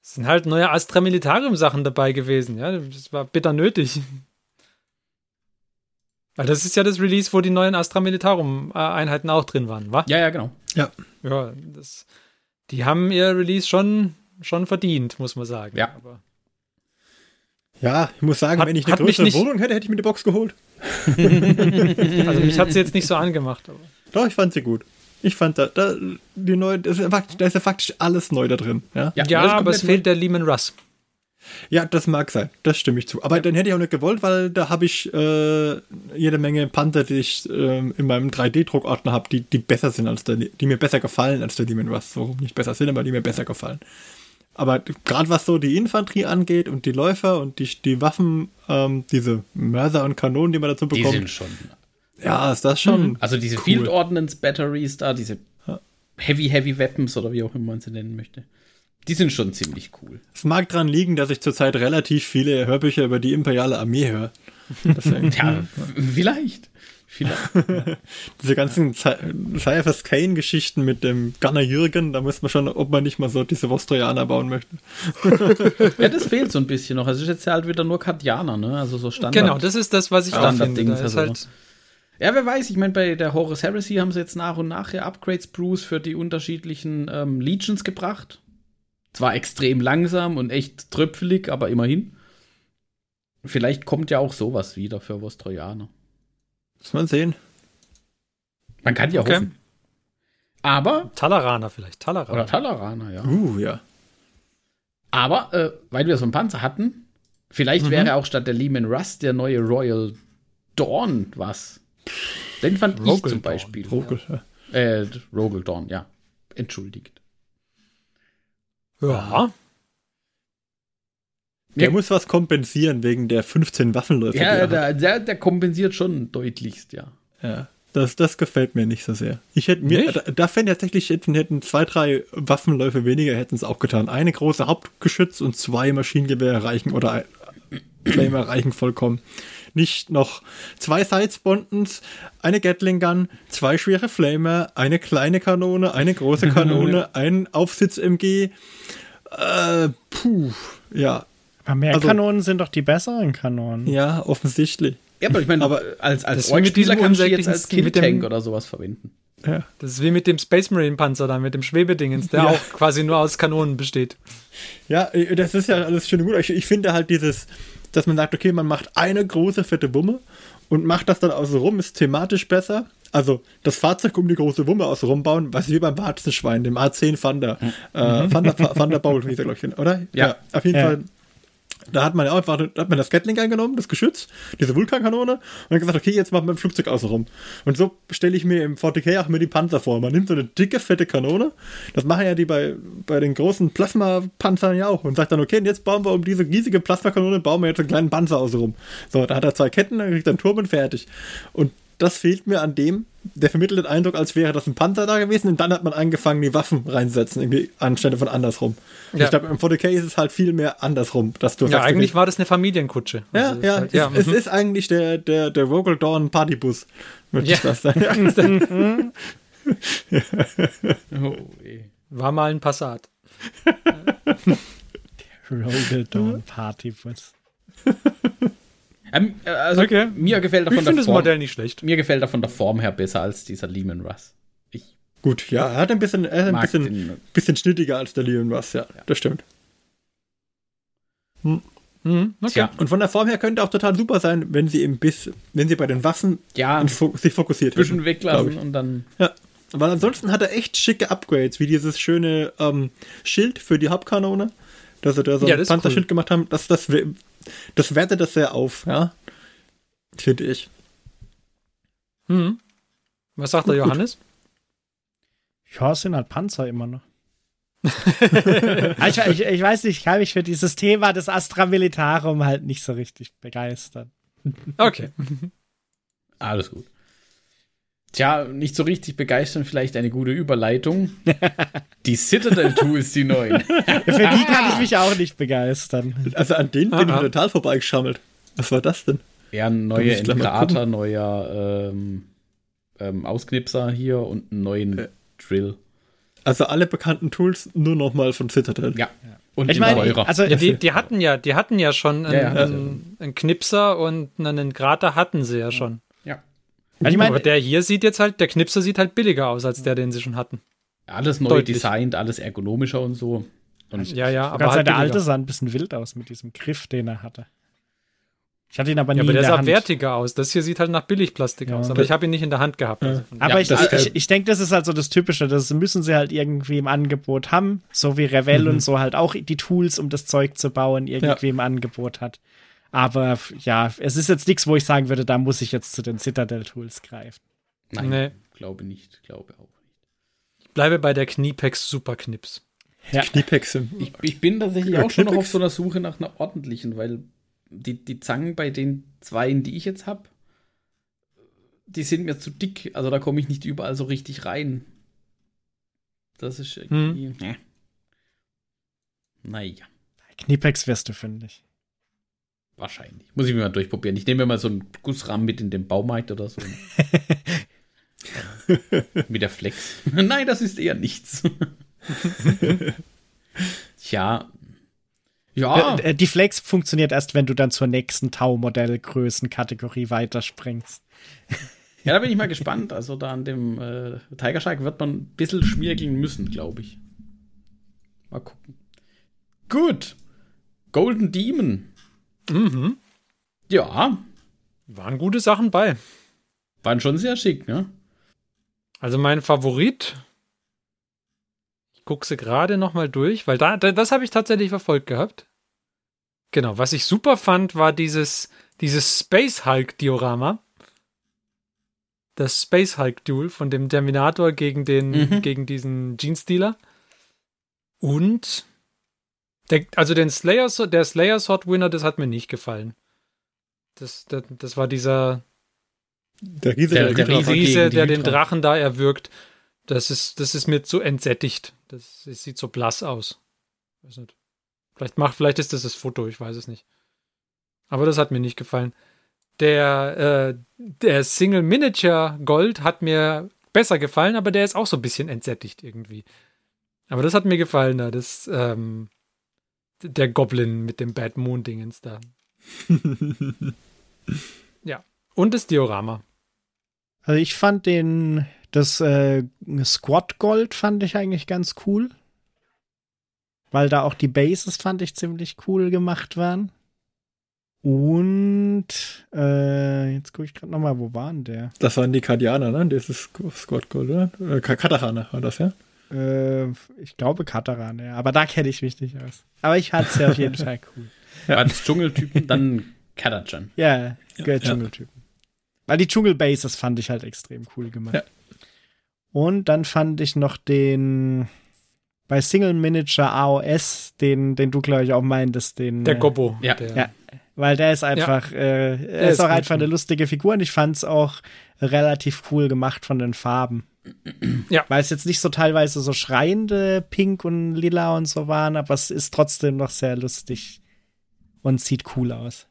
es sind halt neue Astra Militarium Sachen dabei gewesen, ja, das war bitter nötig. Weil das ist ja das Release, wo die neuen Astra Militarum äh, Einheiten auch drin waren, wa? Ja, ja, genau. Ja, das, die haben ihr Release schon, schon verdient, muss man sagen. Ja. Aber, Ja, ich muss sagen, Hat- wenn ich eine größere nicht- Wohnung hätte, hätte ich mir die Box geholt. also mich hat sie jetzt nicht so angemacht. Aber. Doch, ich fand sie gut. Ich fand da, da die neue, das ist ja faktisch, da ist ja faktisch alles neu da drin. Ja, Ja, ist aber es fehlt der Lehman Russ. Ja das mag sein. Das stimme ich zu. Aber dann hätte ich auch nicht gewollt, weil da habe ich äh, jede Menge Panther, die ich ähm, in meinem 3D-Druckordner habe, die, die besser sind als der, die mir besser gefallen als der Demon Rush. So nicht besser sind, aber die mir besser gefallen. Aber gerade was so die Infanterie angeht und die Läufer und die, die Waffen, ähm, diese Mörser und Kanonen, die man dazu Die bekommt, sind schon. ja, ist das schon. Also diese Cool. Field Ordnance Batteries da, diese Heavy Heavy Weapons oder wie auch immer man sie nennen möchte. Die sind schon ziemlich cool. Es mag dran liegen, dass ich zurzeit relativ viele Hörbücher über die imperiale Armee höre. Ja, vielleicht. Vielleicht. diese ganzen Cyphers Kane-Geschichten mit dem Gunner Jürgen, da muss man schon, ob man nicht mal so diese Vostrojaner bauen möchte. Ja, das fehlt so ein bisschen noch. Es ist jetzt halt wieder nur Kardianer, ne? Also so Standard. Genau, das ist das, was ich auch finde. Standard-Dings, Da ist also. halt, Ja, wer weiß, ich meine, bei der Horus Heresy haben sie jetzt nach und nach ja Upgrades Bruce für die unterschiedlichen ähm, Legions gebracht. Zwar extrem langsam und echt tröpfelig, aber immerhin. Vielleicht kommt ja auch sowas wieder für Vostrojaner. Muss man sehen. Man kann ja Okay. hoffen. Aber, Talaraner vielleicht. oder Talaraner. Talaraner, ja. Uh, ja. Aber, äh, weil wir so einen Panzer hatten, vielleicht wäre auch statt der Lehman Russ der neue Royal Dawn was. Den fand ich Rogel zum Dawn. Beispiel. Rogel, ja. Äh, Rogel Dawn, ja. Entschuldigt. Ja. Der Ja. muss was kompensieren wegen der 15 Waffenläufe. Ja, er der, der, der kompensiert schon deutlichst, ja. ja. Das, das gefällt mir nicht so sehr. Ich hätte mir, Nicht? da, da fände ich tatsächlich, hätten, hätten zwei, drei Waffenläufe weniger, hätten es auch getan. Eine große Hauptgeschütz und zwei Maschinengewehre reichen oder ein Flamer reichen vollkommen. Nicht noch zwei Sidespondens, eine Gatling Gun, zwei schwere Flamer, eine kleine Kanone, eine große Kanone, ein Aufsitz-MG. Äh, puh, ja, Aber mehr Also- Kanonen sind doch die besseren Kanonen. ja, offensichtlich. Ja, aber ich meine, Aber als, als diesem kannst du jetzt als unsäglichen- mit dem- Kill-Tank oder sowas verwenden. Ja. Das ist wie mit dem Space Marine Panzer da, mit dem Schwebedingens, der Ja. auch quasi nur aus Kanonen besteht. Ja, äh, das ist ja alles schön und gut. Ich, ich finde halt dieses, dass man sagt, okay, man macht eine große fette Wumme und macht das dann außen rum, ist thematisch besser. Also das Fahrzeug um die große Wumme außen rum bauen, was wie beim Warzenschwein, dem A10 Thunder. Äh, Thunder, Thunderbolt, glaube ich, oder? Ja. auf jeden Ja. Fall. Da hat man ja einfach, hat man das Gatling eingenommen, das Geschütz, diese Vulkankanone und dann gesagt, okay, jetzt machen wir ein Flugzeug außen rum. Und so stelle ich mir im 40k auch mir die Panzer vor. Man nimmt so eine dicke, fette Kanone, das machen ja die bei, bei den großen Plasma-Panzern ja auch und sagt dann, okay, und jetzt bauen wir um diese riesige Plasmakanone, bauen wir jetzt einen kleinen Panzer außen rum. So, da hat er zwei Ketten, dann kriegt er einen Turm und fertig. Und das fehlt mir an dem, der vermittelt den Eindruck, als wäre das ein Panzer da gewesen und dann hat man angefangen, die Waffen reinzusetzen, irgendwie anstelle von andersrum. Und Ja. Ich glaube, im 40k ist es halt viel mehr andersrum, dass du Ja, eigentlich war das eine Familienkutsche. ja, Also, ja, halt- es, ja, es mhm. ist eigentlich der, der, der Rogel Dawn Partybus. Würde Ja. ich das sagen. Oh, eh. war mal ein Passat. Rogel Dawn Partybus. Ähm, äh, also Okay. mir gefällt Ich davon finde der das Form, Modell nicht schlecht. mir gefällt davon der Form her besser als dieser Lehman Russ. Ich Gut, ja, er hat ein bisschen, er ist ein bisschen, den. bisschen schnittiger als der Leon Russ, ja, das stimmt. Mhm, okay. Tja, Und von der Form her könnte auch total super sein, wenn sie im Biss, wenn sie bei den Waffen ja, Fo sich fokussiert bisschen hätten, weglassen glaub und dann. ich. Ja. Weil ansonsten hat er echt schicke Upgrades, wie dieses schöne ähm, Schild für die Hauptkanone, dass sie da so Ja, ein Panzerschild cool. gemacht haben. Das, das, das wertet das sehr auf, ja. Finde ich. Mhm. Was sagt der Johannes? Ja, es sind halt Panzer immer noch. ich, ich, ich weiß nicht, ich kann mich für dieses Thema des Astra Militarum halt nicht so richtig begeistern. Okay. Alles gut. Tja, nicht so richtig begeistern, vielleicht eine gute Überleitung. Die Citadel Tools, die neuen. Für die kann ich mich auch nicht begeistern. Also an denen bin ich total vorbeigeschammelt. Was war das denn? Ja, ein Da neuer ähm, ähm, Ausknipser hier und einen neuen Ja. Drill. Also alle bekannten Tools nur nochmal von Citadel. Ja. Und Ich in meine, also die, die hatten ja, die hatten ja schon einen, Ja, ja. einen, einen Knipser und einen Grater hatten sie ja schon. Ja. Also ich meine, Aber der hier sieht jetzt halt, der Knipser sieht halt billiger aus als der, den sie schon hatten. Alles neu Deutlich. designt, alles ergonomischer und so. Und Ja, ja, aber ganz halt der alte sah ein bisschen wild aus mit diesem Griff, den er hatte. Ich hatte ihn aber nie Ja, aber in der der sah Hand. wertiger aus. Das hier sieht halt nach Billigplastik Ja. aus. Aber ich habe ihn nicht in der Hand gehabt. Also Aber Ja, ich, das- ich, ich denke, das ist halt so das Typische. Das müssen sie halt irgendwie im Angebot haben. So wie Revell und so halt auch die Tools, um das Zeug zu bauen, irgendwie im Angebot hat. Aber ja, es ist jetzt nichts, wo ich sagen würde, da muss ich jetzt zu den Citadel-Tools greifen. nein, Nee. glaube nicht, glaube auch nicht. ich bleibe bei der Kniepex Superknips. Ja. Kniepexe. Ich, ich bin tatsächlich auch schon noch auf so einer Suche nach einer ordentlichen, weil die, die Zangen bei den zweien, die ich jetzt habe, die sind mir zu dick. Also da komme ich nicht überall so richtig rein. Das ist irgendwie. Hm. Naja, Kniepex wirst du fündig. Wahrscheinlich. Muss ich mir mal durchprobieren. Ich nehme mir mal so einen Gussrahmen mit in den Baumarkt oder so. mit der Flex. Nein, das ist eher nichts. Tja. Ja. Äh, äh, Die Flex funktioniert erst, wenn du dann zur nächsten Tau-Modell-Größenkategorie weiterspringst. Ja, da bin ich mal gespannt. Also da an dem äh, Tiger Shark wird man ein bisschen schmiergeln müssen, glaube ich. Mal gucken. Gut. Golden Demon. Mhm. Ja, Waren gute Sachen bei. waren schon sehr schick, ne? Also mein Favorit, ich gucke sie gerade noch mal durch, weil da, da das habe ich tatsächlich verfolgt gehabt. Genau, was ich super fand, war dieses, dieses Space Hulk Diorama. Das Space Hulk Duel von dem Terminator gegen den, Mhm. gegen diesen Jeans-Dealer. Und der, also den Slayer, der Slayer Sword Winner, das hat mir nicht gefallen. Das, das, das war dieser, Der Riese, Der- der, der Riese- der den. Drachen da erwürgt, das ist, das ist mir zu entsättigt. Das, das sieht so blass aus. Weiß nicht. Vielleicht, macht, vielleicht ist das das Foto, ich weiß es nicht. Aber das hat mir nicht gefallen. Der, äh, der Single Miniature Gold hat mir besser gefallen, aber der ist auch so ein bisschen entsättigt irgendwie. Aber das hat mir gefallen da, das, ähm, der Goblin mit dem Bad Moon Dingens da. ja. Und das Diorama. Also ich fand den, das äh, Squad Gold fand ich eigentlich ganz cool. Weil da auch die Bases fand ich ziemlich cool gemacht waren. Und äh, jetzt gucke ich gerade nochmal, wo waren der? Das waren die Kardianer, ne? Das ist Scott Gold, oder? Äh, Ka- Katahana war das, ja? Äh, ich glaube Kataran, ja. Aber da kenne ich mich nicht aus. Aber ich fand es ja auf jeden Fall cool. Ja. Als Dschungeltypen dann Kadachan. Ja, gehört ja. Dschungeltypen. Weil die Dschungelbases fand ich halt extrem cool gemacht. Ja. Und dann fand ich noch den bei Single Miniature AOS, den, den du, glaube ich, auch meintest, den. Der äh, Gobbo. Ja. Der, Ja. Weil der ist einfach, äh, er ist ist auch einfach eine lustige Figur und ich fand es auch relativ cool gemacht von den Farben. Ja. Weil es jetzt nicht so teilweise so schreiende Pink und Lila und so waren, aber es ist trotzdem noch sehr lustig und sieht cool aus.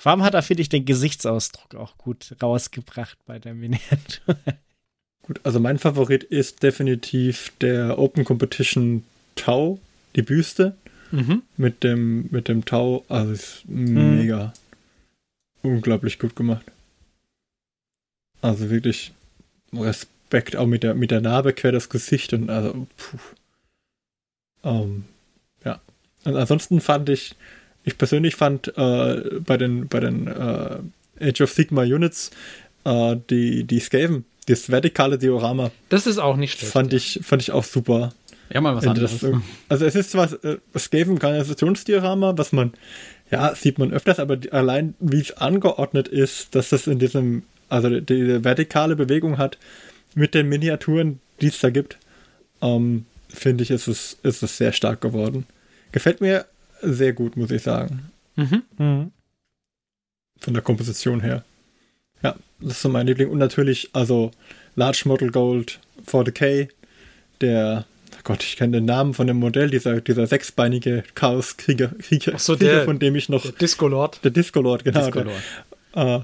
Vor allem hat er, finde ich, den Gesichtsausdruck auch gut rausgebracht bei der Miniatur. Gut, also mein Favorit ist definitiv der Open Competition Tau, die Büste Mhm. mit dem, mit dem Tau. Also ist Mhm. mega. Unglaublich gut gemacht. Also wirklich Respekt, auch mit der, mit der Narbe quer das Gesicht und also, puh. Ähm, ja. Und ansonsten fand ich, ich persönlich fand äh, bei den, bei den äh, Age of Sigma Units äh, die, die Skaven, das vertikale Diorama, Das ist auch nicht schlecht. fand ich, fand ich auch super. Ja, mal was anderes. das, also es ist zwar äh, Skaven Kanalisationsdiorama, was man, ja, sieht man öfters, aber die, allein wie es angeordnet ist, dass das in diesem, also die- diese vertikale Bewegung hat mit den Miniaturen, die es da gibt, ähm, finde ich, ist es, ist es sehr stark geworden. Gefällt mir sehr gut, muss ich sagen, Mhm. Mhm. von der Komposition her. Ja, das ist so mein Liebling. Und natürlich, also Large Model Gold 40k, der, oh Gott, ich kenne den Namen von dem Modell, dieser, dieser sechsbeinige Chaos-Krieger, Krieger, Ach so, Krieger, der- von dem ich noch, Der Disco Lord. der Disco-Lord, genau. Discolor. Der, äh,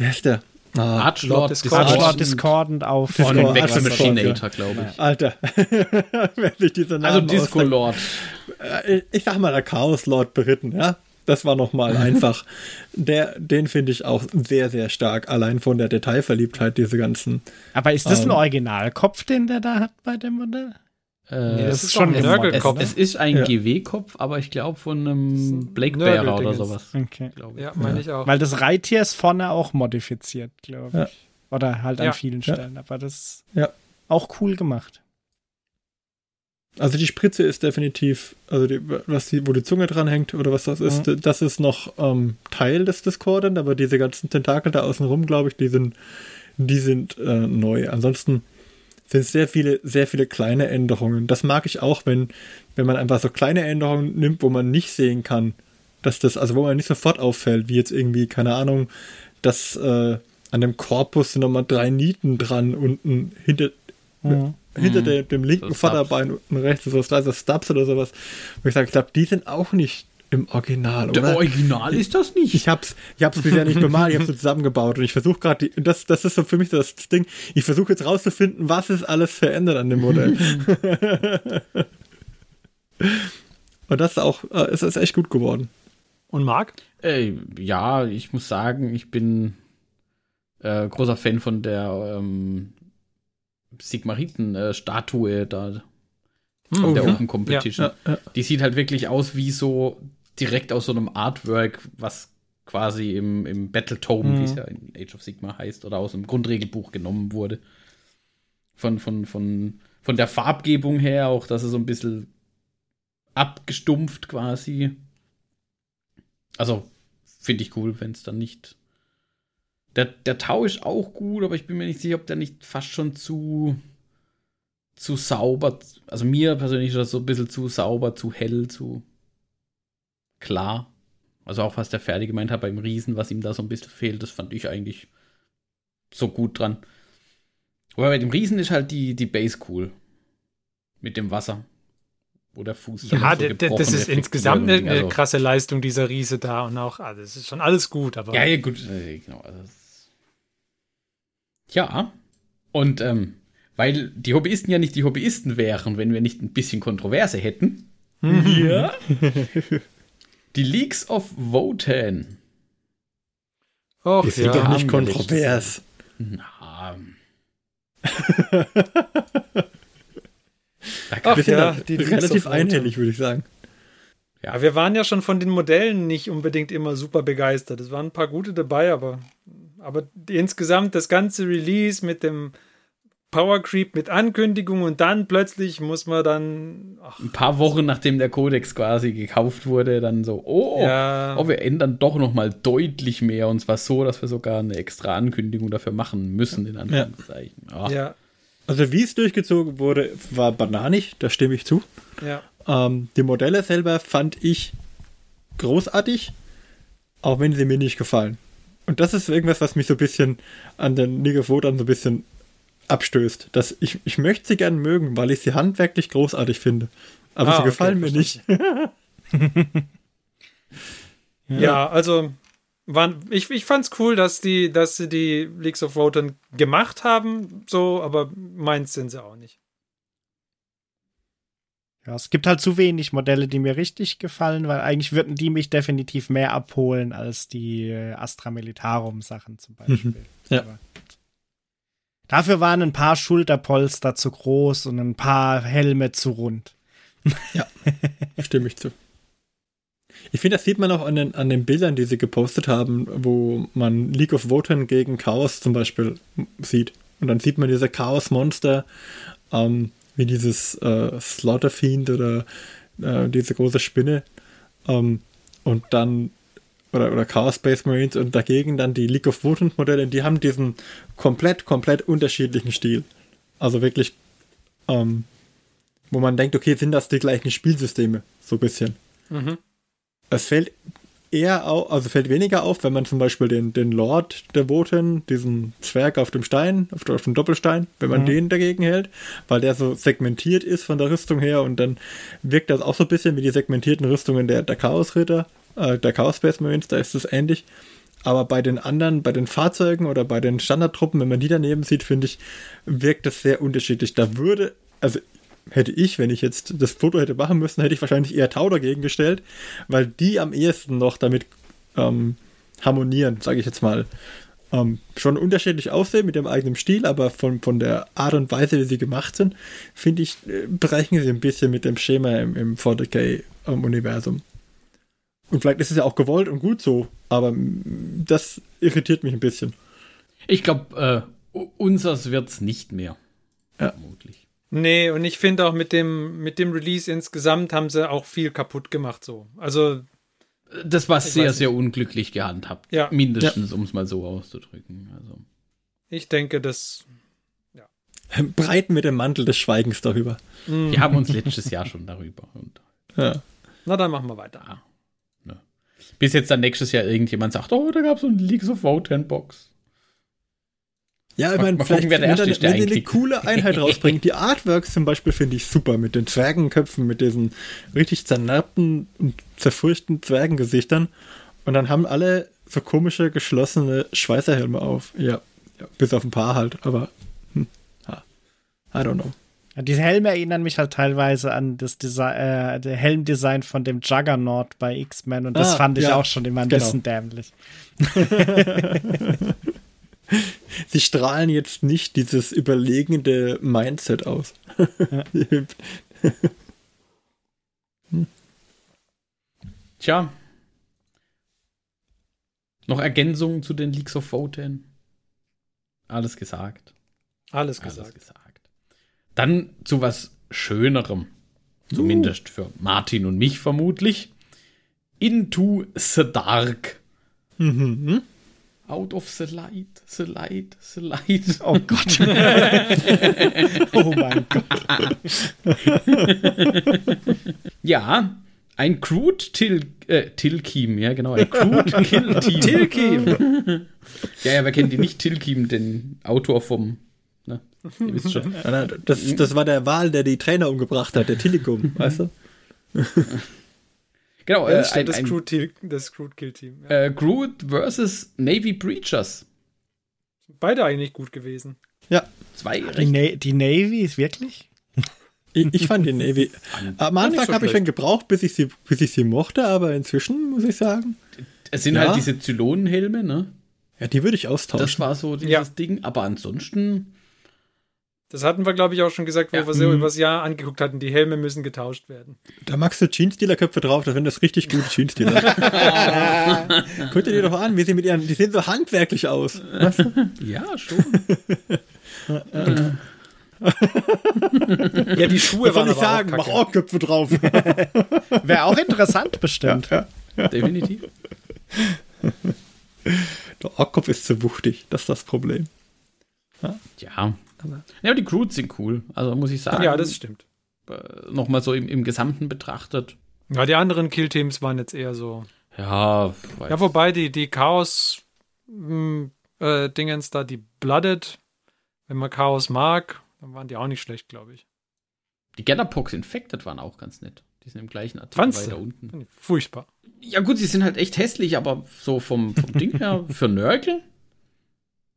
wie heißt der? Ah, Archlord Discord. Archlord Discord. Discordant auf. Und Discord. Wechsel Discord, Machinator, glaube ich. Alter, wer sich diese Namen Also ausdenkt. Disco-Lord. Äh, ich sag mal, der Chaos-Lord beritten, ja. Das war nochmal einfach. Der, den finde ich auch sehr, sehr stark. Allein von der Detailverliebtheit, diese ganzen. Aber ist das ein Ähm. Originalkopf, den der da hat bei dem Modell? Äh, das ist ist schon ein Nörgelkopf. Es, es ist ein Ja. GW-Kopf, aber ich glaube von ist einem ein Blake Bearer oder sowas. Okay. Ja, meine ich auch. Weil das Reittier ist vorne auch modifiziert, glaube ich. Ja. Oder halt Ja. an vielen Ja. Stellen. Aber das Ja. auch cool gemacht. Also die Spritze ist definitiv, also die, was die, wo die Zunge dran hängt oder was das ist, das ist noch ähm, Teil des Discordant, aber diese ganzen Tentakel da außenrum, glaube ich, die sind, die sind äh, neu. Ansonsten sind sehr viele, sehr viele kleine Änderungen. Das mag ich auch, wenn, wenn man einfach so kleine Änderungen nimmt, wo man nicht sehen kann, dass das, also wo man nicht sofort auffällt, wie jetzt irgendwie, keine Ahnung, dass äh, an dem Korpus sind nochmal drei Nieten dran unten hinter, Mhm. hinter Mhm. der, dem linken So. Vorderbein unten rechts, so also Stubs oder sowas. Wo ich sage, ich glaube, die sind auch nicht im Original, Der oder? Original ist das nicht. Ich hab's, ich hab's bisher nicht bemalt, ich hab's so zusammengebaut und ich versuche gerade, das, das ist so für mich das Ding, ich versuche jetzt rauszufinden, was ist alles verändert an dem Modell. und das ist auch, äh, es ist echt gut geworden. Und Marc? Äh, ja, ich muss sagen, ich bin äh, großer Fan von der ähm, Sigmariten-Statue da Hm, der ja. Open Competition. Ja, ja. Die sieht halt wirklich aus wie so direkt aus so einem Artwork, was quasi im, im Battletome, Mhm. wie es ja in Age of Sigma heißt, oder aus dem Grundregelbuch genommen wurde. Von, von, von, von der Farbgebung her auch, dass es so ein bisschen abgestumpft quasi. Also, finde ich cool, wenn es dann nicht. Der, der Tau ist auch gut, aber ich bin mir nicht sicher, ob der nicht fast schon zu zu sauber, also mir persönlich ist das so ein bisschen zu sauber, zu hell, zu klar. Also auch was der Ferdi gemeint hat beim Riesen, was ihm da so ein bisschen fehlt, das fand ich eigentlich so gut dran. Aber bei dem Riesen ist halt die, die Base cool. Mit dem Wasser. Wo der Fuß Ja, so das ist insgesamt eine, Also- krasse Leistung, dieser Riese da. Und auch, also es ist schon alles gut, aber. Ja, ja, gut. äh, Genau. Also ja. Und ähm, weil die Hobbyisten ja nicht die Hobbyisten wären, wenn wir nicht ein bisschen Kontroverse hätten. Ja. die Leaks of Voten. Och, Die sind ja. doch nicht kontrovers. Na. da Ach ja, die Leaks relativ einhellig, würde ich sagen. Ja, wir waren ja schon von den Modellen nicht unbedingt immer super begeistert. Es waren ein paar gute dabei, aber, aber insgesamt das ganze Release mit dem Power Creep mit Ankündigung und dann plötzlich muss man dann. Ach, ein paar Wochen nachdem der Codex quasi gekauft wurde, dann so, oh, Ja. oh wir ändern doch noch mal deutlich mehr und zwar so, dass wir sogar eine extra Ankündigung dafür machen müssen, in Anführungszeichen. Ach, ja, Also wie es durchgezogen wurde, war bananig, da stimme ich zu. ja. Ähm, die Modelle selber fand ich großartig, auch wenn sie mir nicht gefallen. Und das ist irgendwas, was mich so ein bisschen an den League of so ein bisschen abstößt. Dass ich, ich möchte sie gern mögen, weil ich sie handwerklich großartig finde. Aber Ah, sie okay, gefallen mir nicht. Ja, also waren, ich, ich fand's cool, dass die, dass sie die Leagues of Voten gemacht haben, so, aber meins sind sie auch nicht. Ja, es gibt halt zu wenig Modelle, die mir richtig gefallen, weil eigentlich würden die mich definitiv mehr abholen als die Astra Militarum Sachen zum Beispiel. Ja. Aber dafür waren ein paar Schulterpolster zu groß und ein paar Helme zu rund. Stimme ich zu. Ich finde, das sieht man auch an den, an den Bildern, die sie gepostet haben, wo man League of Wotan gegen Chaos zum Beispiel sieht. Und dann sieht man diese Chaos-Monster, ähm, wie dieses äh, Slaughterfiend oder äh, diese große Spinne. Ähm, und dann, oder, oder Chaos Space Marines und dagegen dann die League of Wotan Modelle, die haben diesen komplett, komplett unterschiedlichen Stil. Also wirklich, ähm, wo man denkt, okay, sind das die gleichen Spielsysteme? So ein bisschen. Mhm. Es fällt eher auf, also fällt weniger auf, wenn man zum Beispiel den, den Lord der Woten, diesen Zwerg auf dem Stein, auf, auf dem Doppelstein, wenn man Mhm. den dagegen hält, weil der so segmentiert ist von der Rüstung her und dann wirkt das auch so ein bisschen wie die segmentierten Rüstungen der, der Chaosritter, äh, der Chaos Space Marines, da ist es ähnlich. Aber bei den anderen, bei den Fahrzeugen oder bei den Standardtruppen, wenn man die daneben sieht, finde ich, wirkt das sehr unterschiedlich. Da würde, also hätte ich, wenn ich jetzt das Foto hätte machen müssen, hätte ich wahrscheinlich eher Tau dagegen gestellt, weil die am ehesten noch damit ähm, harmonieren, sage ich jetzt mal. Ähm, schon unterschiedlich aussehen mit ihrem eigenen Stil, aber von, von der Art und Weise, wie sie gemacht sind, finde ich, äh, bereichen sie ein bisschen mit dem Schema im, im 40k-Universum. Und vielleicht ist es ja auch gewollt und gut so, aber das irritiert mich ein bisschen. Ich glaube, äh, unseres wird's nicht mehr. Ja. Vermutlich. Nee, und ich finde auch mit dem, mit dem Release insgesamt haben sie auch viel kaputt gemacht, so. Also, Das war sehr, sehr unglücklich gehandhabt. Ja. Mindestens, um es mal so auszudrücken. Also. ich denke, das. Breiten wir den Mantel des Schweigens darüber. Mh, Wir haben uns letztes Jahr schon darüber. Und, Ja. Na, dann machen wir weiter. Bis jetzt dann nächstes Jahr irgendjemand sagt, oh, da gab es so ein Leaks of Vote Box. Ja, ich meine, vielleicht, gucken, wenn, der wenn die eine coole Einheit rausbringt. Die Artworks zum Beispiel finde ich super mit den Zwergenköpfen, mit diesen richtig zernarbten und zerfurchten Zwergengesichtern. Und dann haben alle so komische, geschlossene Schweißerhelme auf. Ja, ja bis auf ein paar halt, aber hm, I don't know. Diese Helme erinnern mich halt teilweise an das Desi äh, Helmdesign von dem Juggernaut bei X-Men und das Ah, fand ich ja, auch schon immer ein genau. bisschen dämlich. Sie strahlen jetzt nicht dieses überlegende Mindset aus. Tja. Noch Ergänzungen zu den Leaks of Vote? Alles gesagt. Alles Alles gesagt. Dann zu was Schönerem. Zumindest für Martin und mich vermutlich. Into the Dark. mhm. Out of the light, the light, the light. Oh Gott. oh mein Gott. Ja, Ein Crude Till, äh, Tilkim, ja genau, ein Crude Kill Team. Tilkim. ja, ja, wer kennt die nicht? Tilkim, den Autor vom? Ihr wisst schon. Nein, nein, Das, das war der Wal, der die Trainer umgebracht hat, der Tillicum, weißt du? Genau, Ja, äh, ein, das ein, Crude Til- das Crude Kill Team. Ja. äh, Groot versus Navy Breachers. Beide eigentlich gut gewesen. Ja, Zwei Die, recht. Na die Navy ist wirklich? ich, ich fand die Navy. Am Anfang so habe ich schon gebraucht, bis ich, sie, bis ich sie mochte, aber inzwischen muss ich sagen, Es sind Ja. halt diese Zylonenhelme, ne? ja, die würde ich austauschen. Das war so dieses Ja. Ding. Aber ansonsten, Das hatten wir, glaube ich, auch schon gesagt, wo Ja. wir sie Mhm. über das Jahr angeguckt hatten. Die Helme müssen getauscht werden. Da magst du Jeans-Dealer-Köpfe drauf, das sind das richtig gute Jeans-Dealer. Guck dir die doch an, wie sie mit ihren, die sehen so handwerklich aus. Weißt du? ja, schon. Ja, die Schuhe Was soll waren ich aber sagen? auch Mach auch Köpfe drauf. Wäre auch interessant bestimmt. Definitiv. Der Orkkopf ist zu wuchtig, das ist das Problem. Ja. Ja, aber die Crews sind cool. Also muss ich sagen. Ja, das stimmt. äh, Nochmal so im, im Gesamten betrachtet. Ja, die anderen Kill-Teams waren jetzt eher so. Ja, weiß- Ja, wobei die, die Chaos-Dingens da, die Blooded, wenn man Chaos mag, dann waren die auch nicht schlecht, glaube ich. die Gellerpox Infected waren auch ganz nett. Die sind im gleichen Artikel Fandst weiter du? unten. Furchtbar. Ja, gut, sie sind halt echt hässlich, aber so vom, vom Ding her, für Nörgel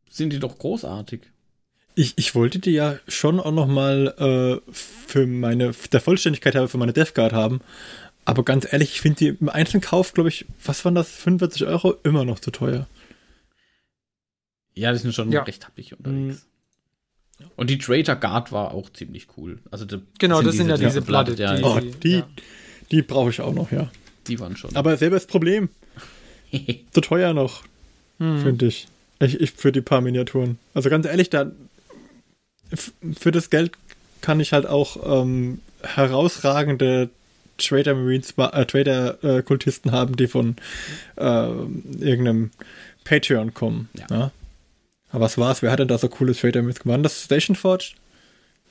sind die doch großartig. Ich, ich wollte die ja schon auch noch mal äh, für meine, der Vollständigkeit halber für meine Death Guard haben. Aber ganz ehrlich, ich finde die im Einzelkauf, glaube ich, was waren das, 45 Euro, immer noch zu teuer. Ja, die sind schon Ja. recht happig unterwegs. Und die Traitor Guard war auch ziemlich cool. Also die, Genau, das sind ja diese Blooded, ja, die- Oh, die, ja. die brauche ich auch noch, ja. die waren schon. Aber selbes Problem, zu teuer noch, Hm. finde ich. ich. Ich für die paar Miniaturen. Also ganz ehrlich, da für das Geld kann ich halt auch ähm, herausragende Trader Marines, äh, Trader äh, Kultisten haben, die von ähm, irgendeinem Patreon kommen. Ja. Ja. Aber was war's? Wer hat denn da so coole Trader Marines gemacht? Das Station Forge?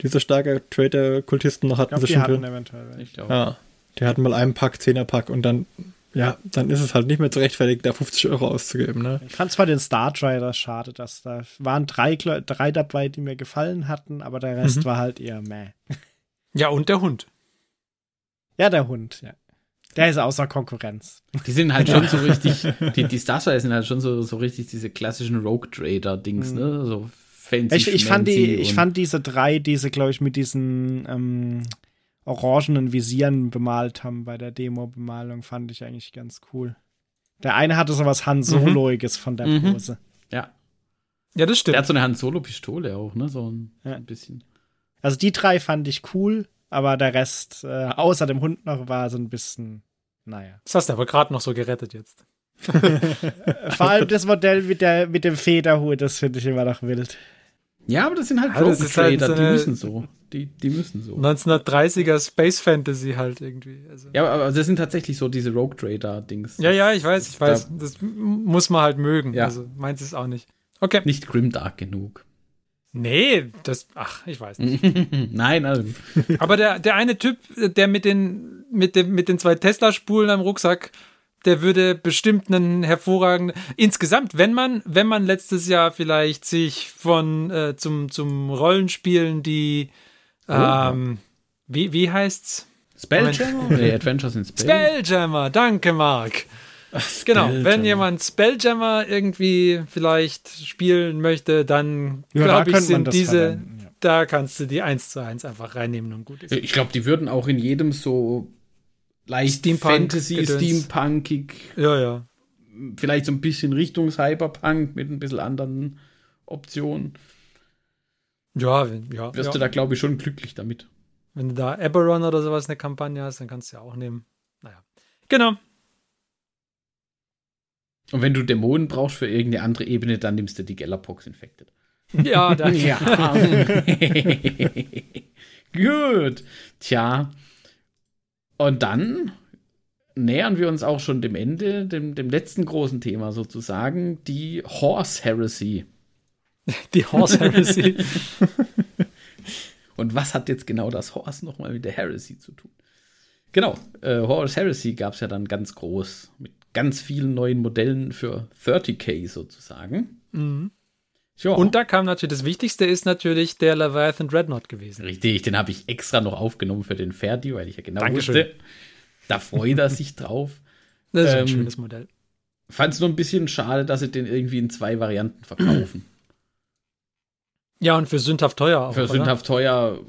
Diese starke Trader Kultisten noch Ich hatten glaube, sie die schon hatten drin. eventuell. Ich glaube. Ja, die hatten mal einen Pack, Zehner-Pack und dann, ja, dann ist es halt nicht mehr zu rechtfertigen, da 50 Euro auszugeben, ne? Ich fand zwar den Star Trader schade, dass da waren drei, drei dabei, die mir gefallen hatten, aber der Rest Mhm. war halt eher meh. Ja, und der Hund. Ja, der Hund, ja. Der ist außer Konkurrenz. Die sind halt schon so richtig, die, die Starfire sind halt schon so, so richtig diese klassischen Rogue Trader-Dings, ne? So fancy. Ich, ich, fand die, ich fand diese drei, diese, glaube ich, mit diesen ähm, orangenen Visieren bemalt haben bei der Demo-Bemalung, fand ich eigentlich ganz cool. Der eine hatte so was Han Soloiges von der Mhm. Pose. Ja. Ja, das Der stimmt. hat so eine Han Solo-Pistole auch, ne? So ein, Ja. ein bisschen. Also die drei fand ich cool, aber der Rest, äh, außer dem Hund noch, war so ein bisschen, naja. Das hast du aber gerade noch so gerettet jetzt. Vor allem das Modell mit, der, mit dem Federhut, das finde ich immer noch wild. Ja, aber das sind halt Ja, das Rogue ist halt Trader, so die müssen so. Die, die müssen so. 1930er Space Fantasy halt irgendwie. Also. Ja, aber das sind tatsächlich so diese Rogue Trader-Dings. Ja, ja, ich weiß, ich Da- weiß. Das muss man halt mögen. Ja. Also meins ist auch nicht. Okay. Nicht grimdark genug. Nee, das, ach, ich weiß nicht. Nein, also, Aber der, der eine Typ, der mit den, mit dem, mit den zwei Tesla-Spulen am Rucksack, der würde bestimmt einen hervorragenden, insgesamt, wenn man, wenn man letztes Jahr vielleicht sich von, äh, zum, zum Rollenspielen die, ähm, wie, wie heißt's? Spelljammer? Nee, Adventures in Space. Spelljammer, danke Marc. Genau, wenn jemand Spelljammer irgendwie vielleicht spielen möchte, dann glaube ich, sind diese, ja. da kannst du die 1 zu 1 einfach reinnehmen und gut ist. Ich glaube, die würden auch in jedem so leicht Steampunk Fantasy, Gedöns. Steampunkig, Ja, ja. vielleicht so ein bisschen Richtung Cyberpunk mit ein bisschen anderen Optionen. Ja, wenn, ja, Wirst ja. du da, glaube ich, schon glücklich damit. wenn du da Eberron oder sowas eine Kampagne hast, dann kannst du ja auch nehmen. Naja. Genau. Und wenn du Dämonen brauchst für irgendeine andere Ebene, dann nimmst du die Gellerpox Infected. Ja, da, Ja. Gut. Tja. Und dann nähern wir uns auch schon dem Ende, dem, dem letzten großen Thema sozusagen, die Horse Heresy. die Horse Heresy. Und was hat jetzt genau das Horse nochmal mit der Heresy zu tun? Genau, äh, Horus Heresy gab es ja dann ganz groß mit ganz vielen neuen Modellen für 30k sozusagen. Mhm. Ja, Und da kam natürlich, das Wichtigste ist natürlich der Leviathan Dreadnought gewesen. richtig, den habe ich extra noch aufgenommen für den Ferdi, weil ich ja genau Dankeschön. wusste, da freut er sich drauf. Das ist ein Ähm, schönes Modell. Fand es nur ein bisschen schade, dass sie den irgendwie in zwei Varianten verkaufen. Ja, und für sündhaft teuer auch. Für oder? sündhaft teuer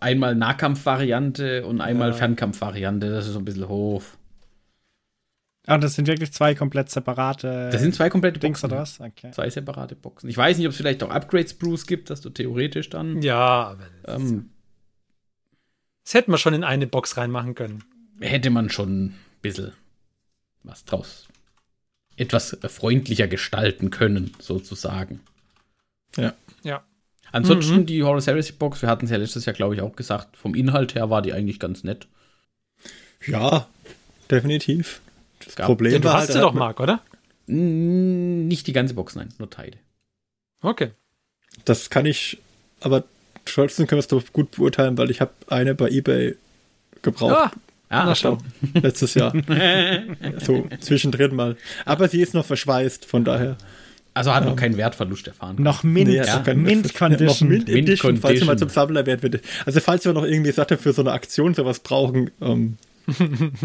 einmal Nahkampfvariante und einmal Ja. Fernkampfvariante. Das ist so ein bisschen hoch. Ah, das sind wirklich zwei komplett separate Das sind zwei komplette Dings Boxen. oder was? Okay. Zwei separate Boxen. Ich weiß nicht, ob es vielleicht auch Upgrade-Sprues gibt, dass du theoretisch dann. Ja, aber das, Ähm, das hätten wir schon in eine Box reinmachen können. hätte man schon ein bisschen was draus. Etwas freundlicher gestalten können, sozusagen. Ja. Ja. Ansonsten Mhm. die Horus Heresy Box, wir hatten es ja letztes Jahr, glaube ich, auch gesagt, vom Inhalt her war die eigentlich ganz nett. Ja, definitiv. Das gab- Problem Ja, du hast halt, sie er doch, hat mir- Marc, oder? Nicht die ganze Box, nein, nur Teile. Okay. Das kann ich, aber trotzdem können wir es doch gut beurteilen, weil ich habe eine bei eBay gebraucht Ah, Ah, Na, schau. letztes Jahr. so zwischendrin mal. Aber sie ist noch verschweißt, von daher. Also hat noch keinen Wertverlust erfahren. Noch Mint, Nee, also kein- Mint noch Condition. Mint Mint Edition, falls ihr mal Condition. zum Sammler werdet. bitte. Also falls wir noch irgendwie Sache für so eine Aktion sowas brauchen, ähm,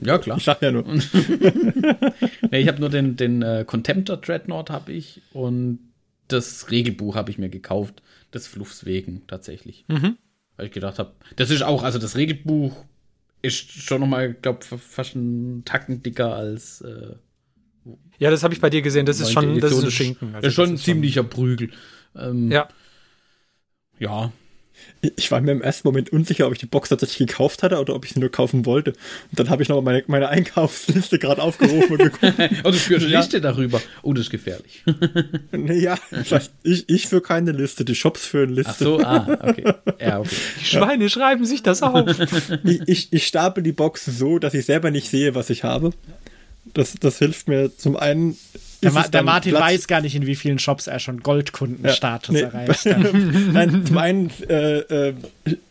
Ja, klar. ich sag ja nur. Nee, ich habe nur den, den äh, Contemptor Dreadnought habe ich und das Regelbuch habe ich mir gekauft. Des Fluffs wegen tatsächlich. Mhm. Weil ich gedacht habe, das ist auch, also das Regelbuch ist schon nochmal, glaube fast einen Tacken dicker als äh, Ja, das habe ich bei dir gesehen. Das ist schon, das ist ein Schinken. Also ist schon ein ziemlicher Prügel. Ähm, Ja. Ja. Ich war mir im ersten Moment unsicher, ob ich die Box tatsächlich gekauft hatte oder ob ich sie nur kaufen wollte. Und dann habe ich noch meine, meine Einkaufsliste gerade aufgerufen und geguckt. Und du führst eine Ja. Liste darüber. Oh, das ist gefährlich. ja, heißt, ich, ich für keine Liste, die Shops für eine Liste. Ach so, ah, okay. Ja, okay. Die Schweine schreiben sich das auf. Ich, ich, ich stapel die Box so, dass ich selber nicht sehe, was ich habe. Das, das hilft mir zum einen. Der, Ma der Martin Platz- weiß gar nicht, in wie vielen Shops er schon Goldkundenstatus Nee. erreicht hat. Nein, zum einen äh, äh,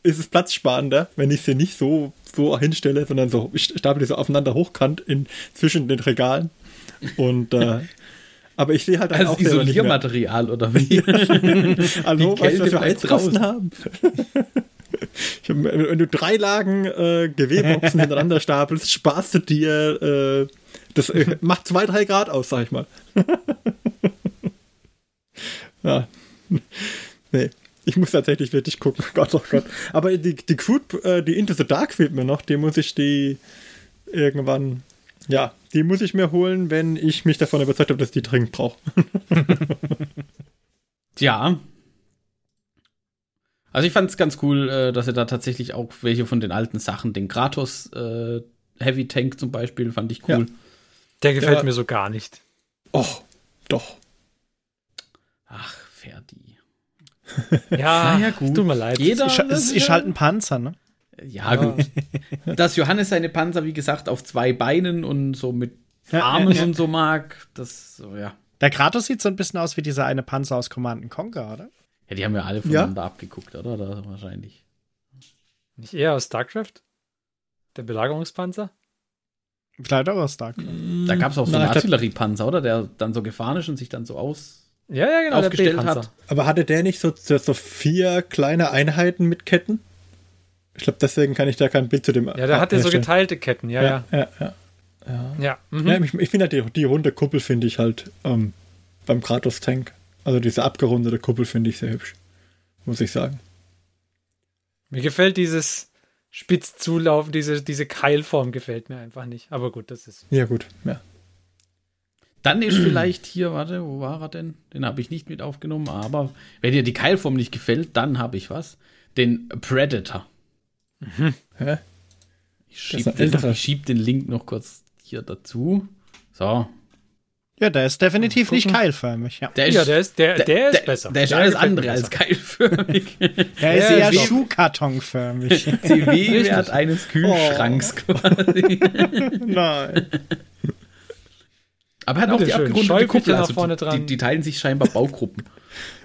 ist es platzsparender, wenn ich sie nicht so, so hinstelle, sondern so, ich stapel die so aufeinander hochkant in, zwischen den Regalen. Und äh, aber ich sehe halt dann Als auch. Isoliermaterial oder wie? Hallo, Die weißt du, was Kälte wir bleibt Heizkosten draußen. haben? Ich hab, wenn du drei Lagen äh, GW-Boxen hintereinander stapelst, sparst du dir, äh, das macht zwei, drei Grad aus, sag ich mal. ja. Nee. Ich muss tatsächlich wirklich gucken. Gott, oh Gott. Aber die, die Crude, äh, die Into the Dark fehlt mir noch. Die muss ich die irgendwann, ja, die muss ich mir holen, wenn ich mich davon überzeugt habe, dass ich die dringend brauche. Ja. Also ich fand es ganz cool, äh, dass sie da tatsächlich auch welche von den alten Sachen, den Kratos äh, Heavy Tank zum Beispiel, fand ich cool. Der gefällt Ja. mir so gar nicht. Oh, doch. Ach, Ferdi. Ja, Na ja, gut. tut mir leid. Jeder- Ist, ist, ist halt ein Panzer, ne? Ja, gut. Dass Johannes seine Panzer, wie gesagt, auf zwei Beinen und so mit Armen ja, und so mag, das, so, ja. Der Kratos sieht so ein bisschen aus wie dieser eine Panzer aus Command Conquer, oder? Ja, die haben ja alle voneinander abgeguckt, oder? Da, wahrscheinlich. Nicht eher aus StarCraft? Der Belagerungspanzer? Vielleicht auch aus Stark. Da gab es auch so Na, einen Artilleriepanzer, oder? Der dann so gefahren ist und sich dann so aus Ja, ja, genau. aufgestellt hat. Aber hatte der nicht so, so, vier kleine Einheiten mit Ketten? Ich glaube, deswegen kann ich da kein Bild zu dem. Ja, der hatte so geteilte Ketten, ja, ja. Ja, ja. ja. Ja, mhm. ja ich ich finde halt die, die runde Kuppel finde ich halt ähm, beim Kratos-Tank. Also diese abgerundete Kuppel finde ich sehr hübsch. Muss ich sagen. Mir gefällt dieses spitz zulaufen, diese, diese Keilform gefällt mir einfach nicht. Aber gut, das ist. Ja, gut. Ja. Dann ist vielleicht hier, warte, wo war er denn? Den habe ich nicht mit aufgenommen, aber wenn dir die Keilform nicht gefällt, dann habe ich was. Den Predator. Hä? Ich schieb, den, ich schieb den Link noch kurz hier dazu. So. Ja, der ist definitiv nicht keilförmig, ja. Der ist, ja, der ist, der, der, ist besser. Der ist Der alles andere als keilförmig. Der ist eher. Schuhkartonförmig. CW-Wert eines Kühlschranks quasi. Nein. Aber er hat auch die Bitteschön, abgerundete Kuppel. nach Also vorne die, dran. die, die teilen sich scheinbar Baugruppen.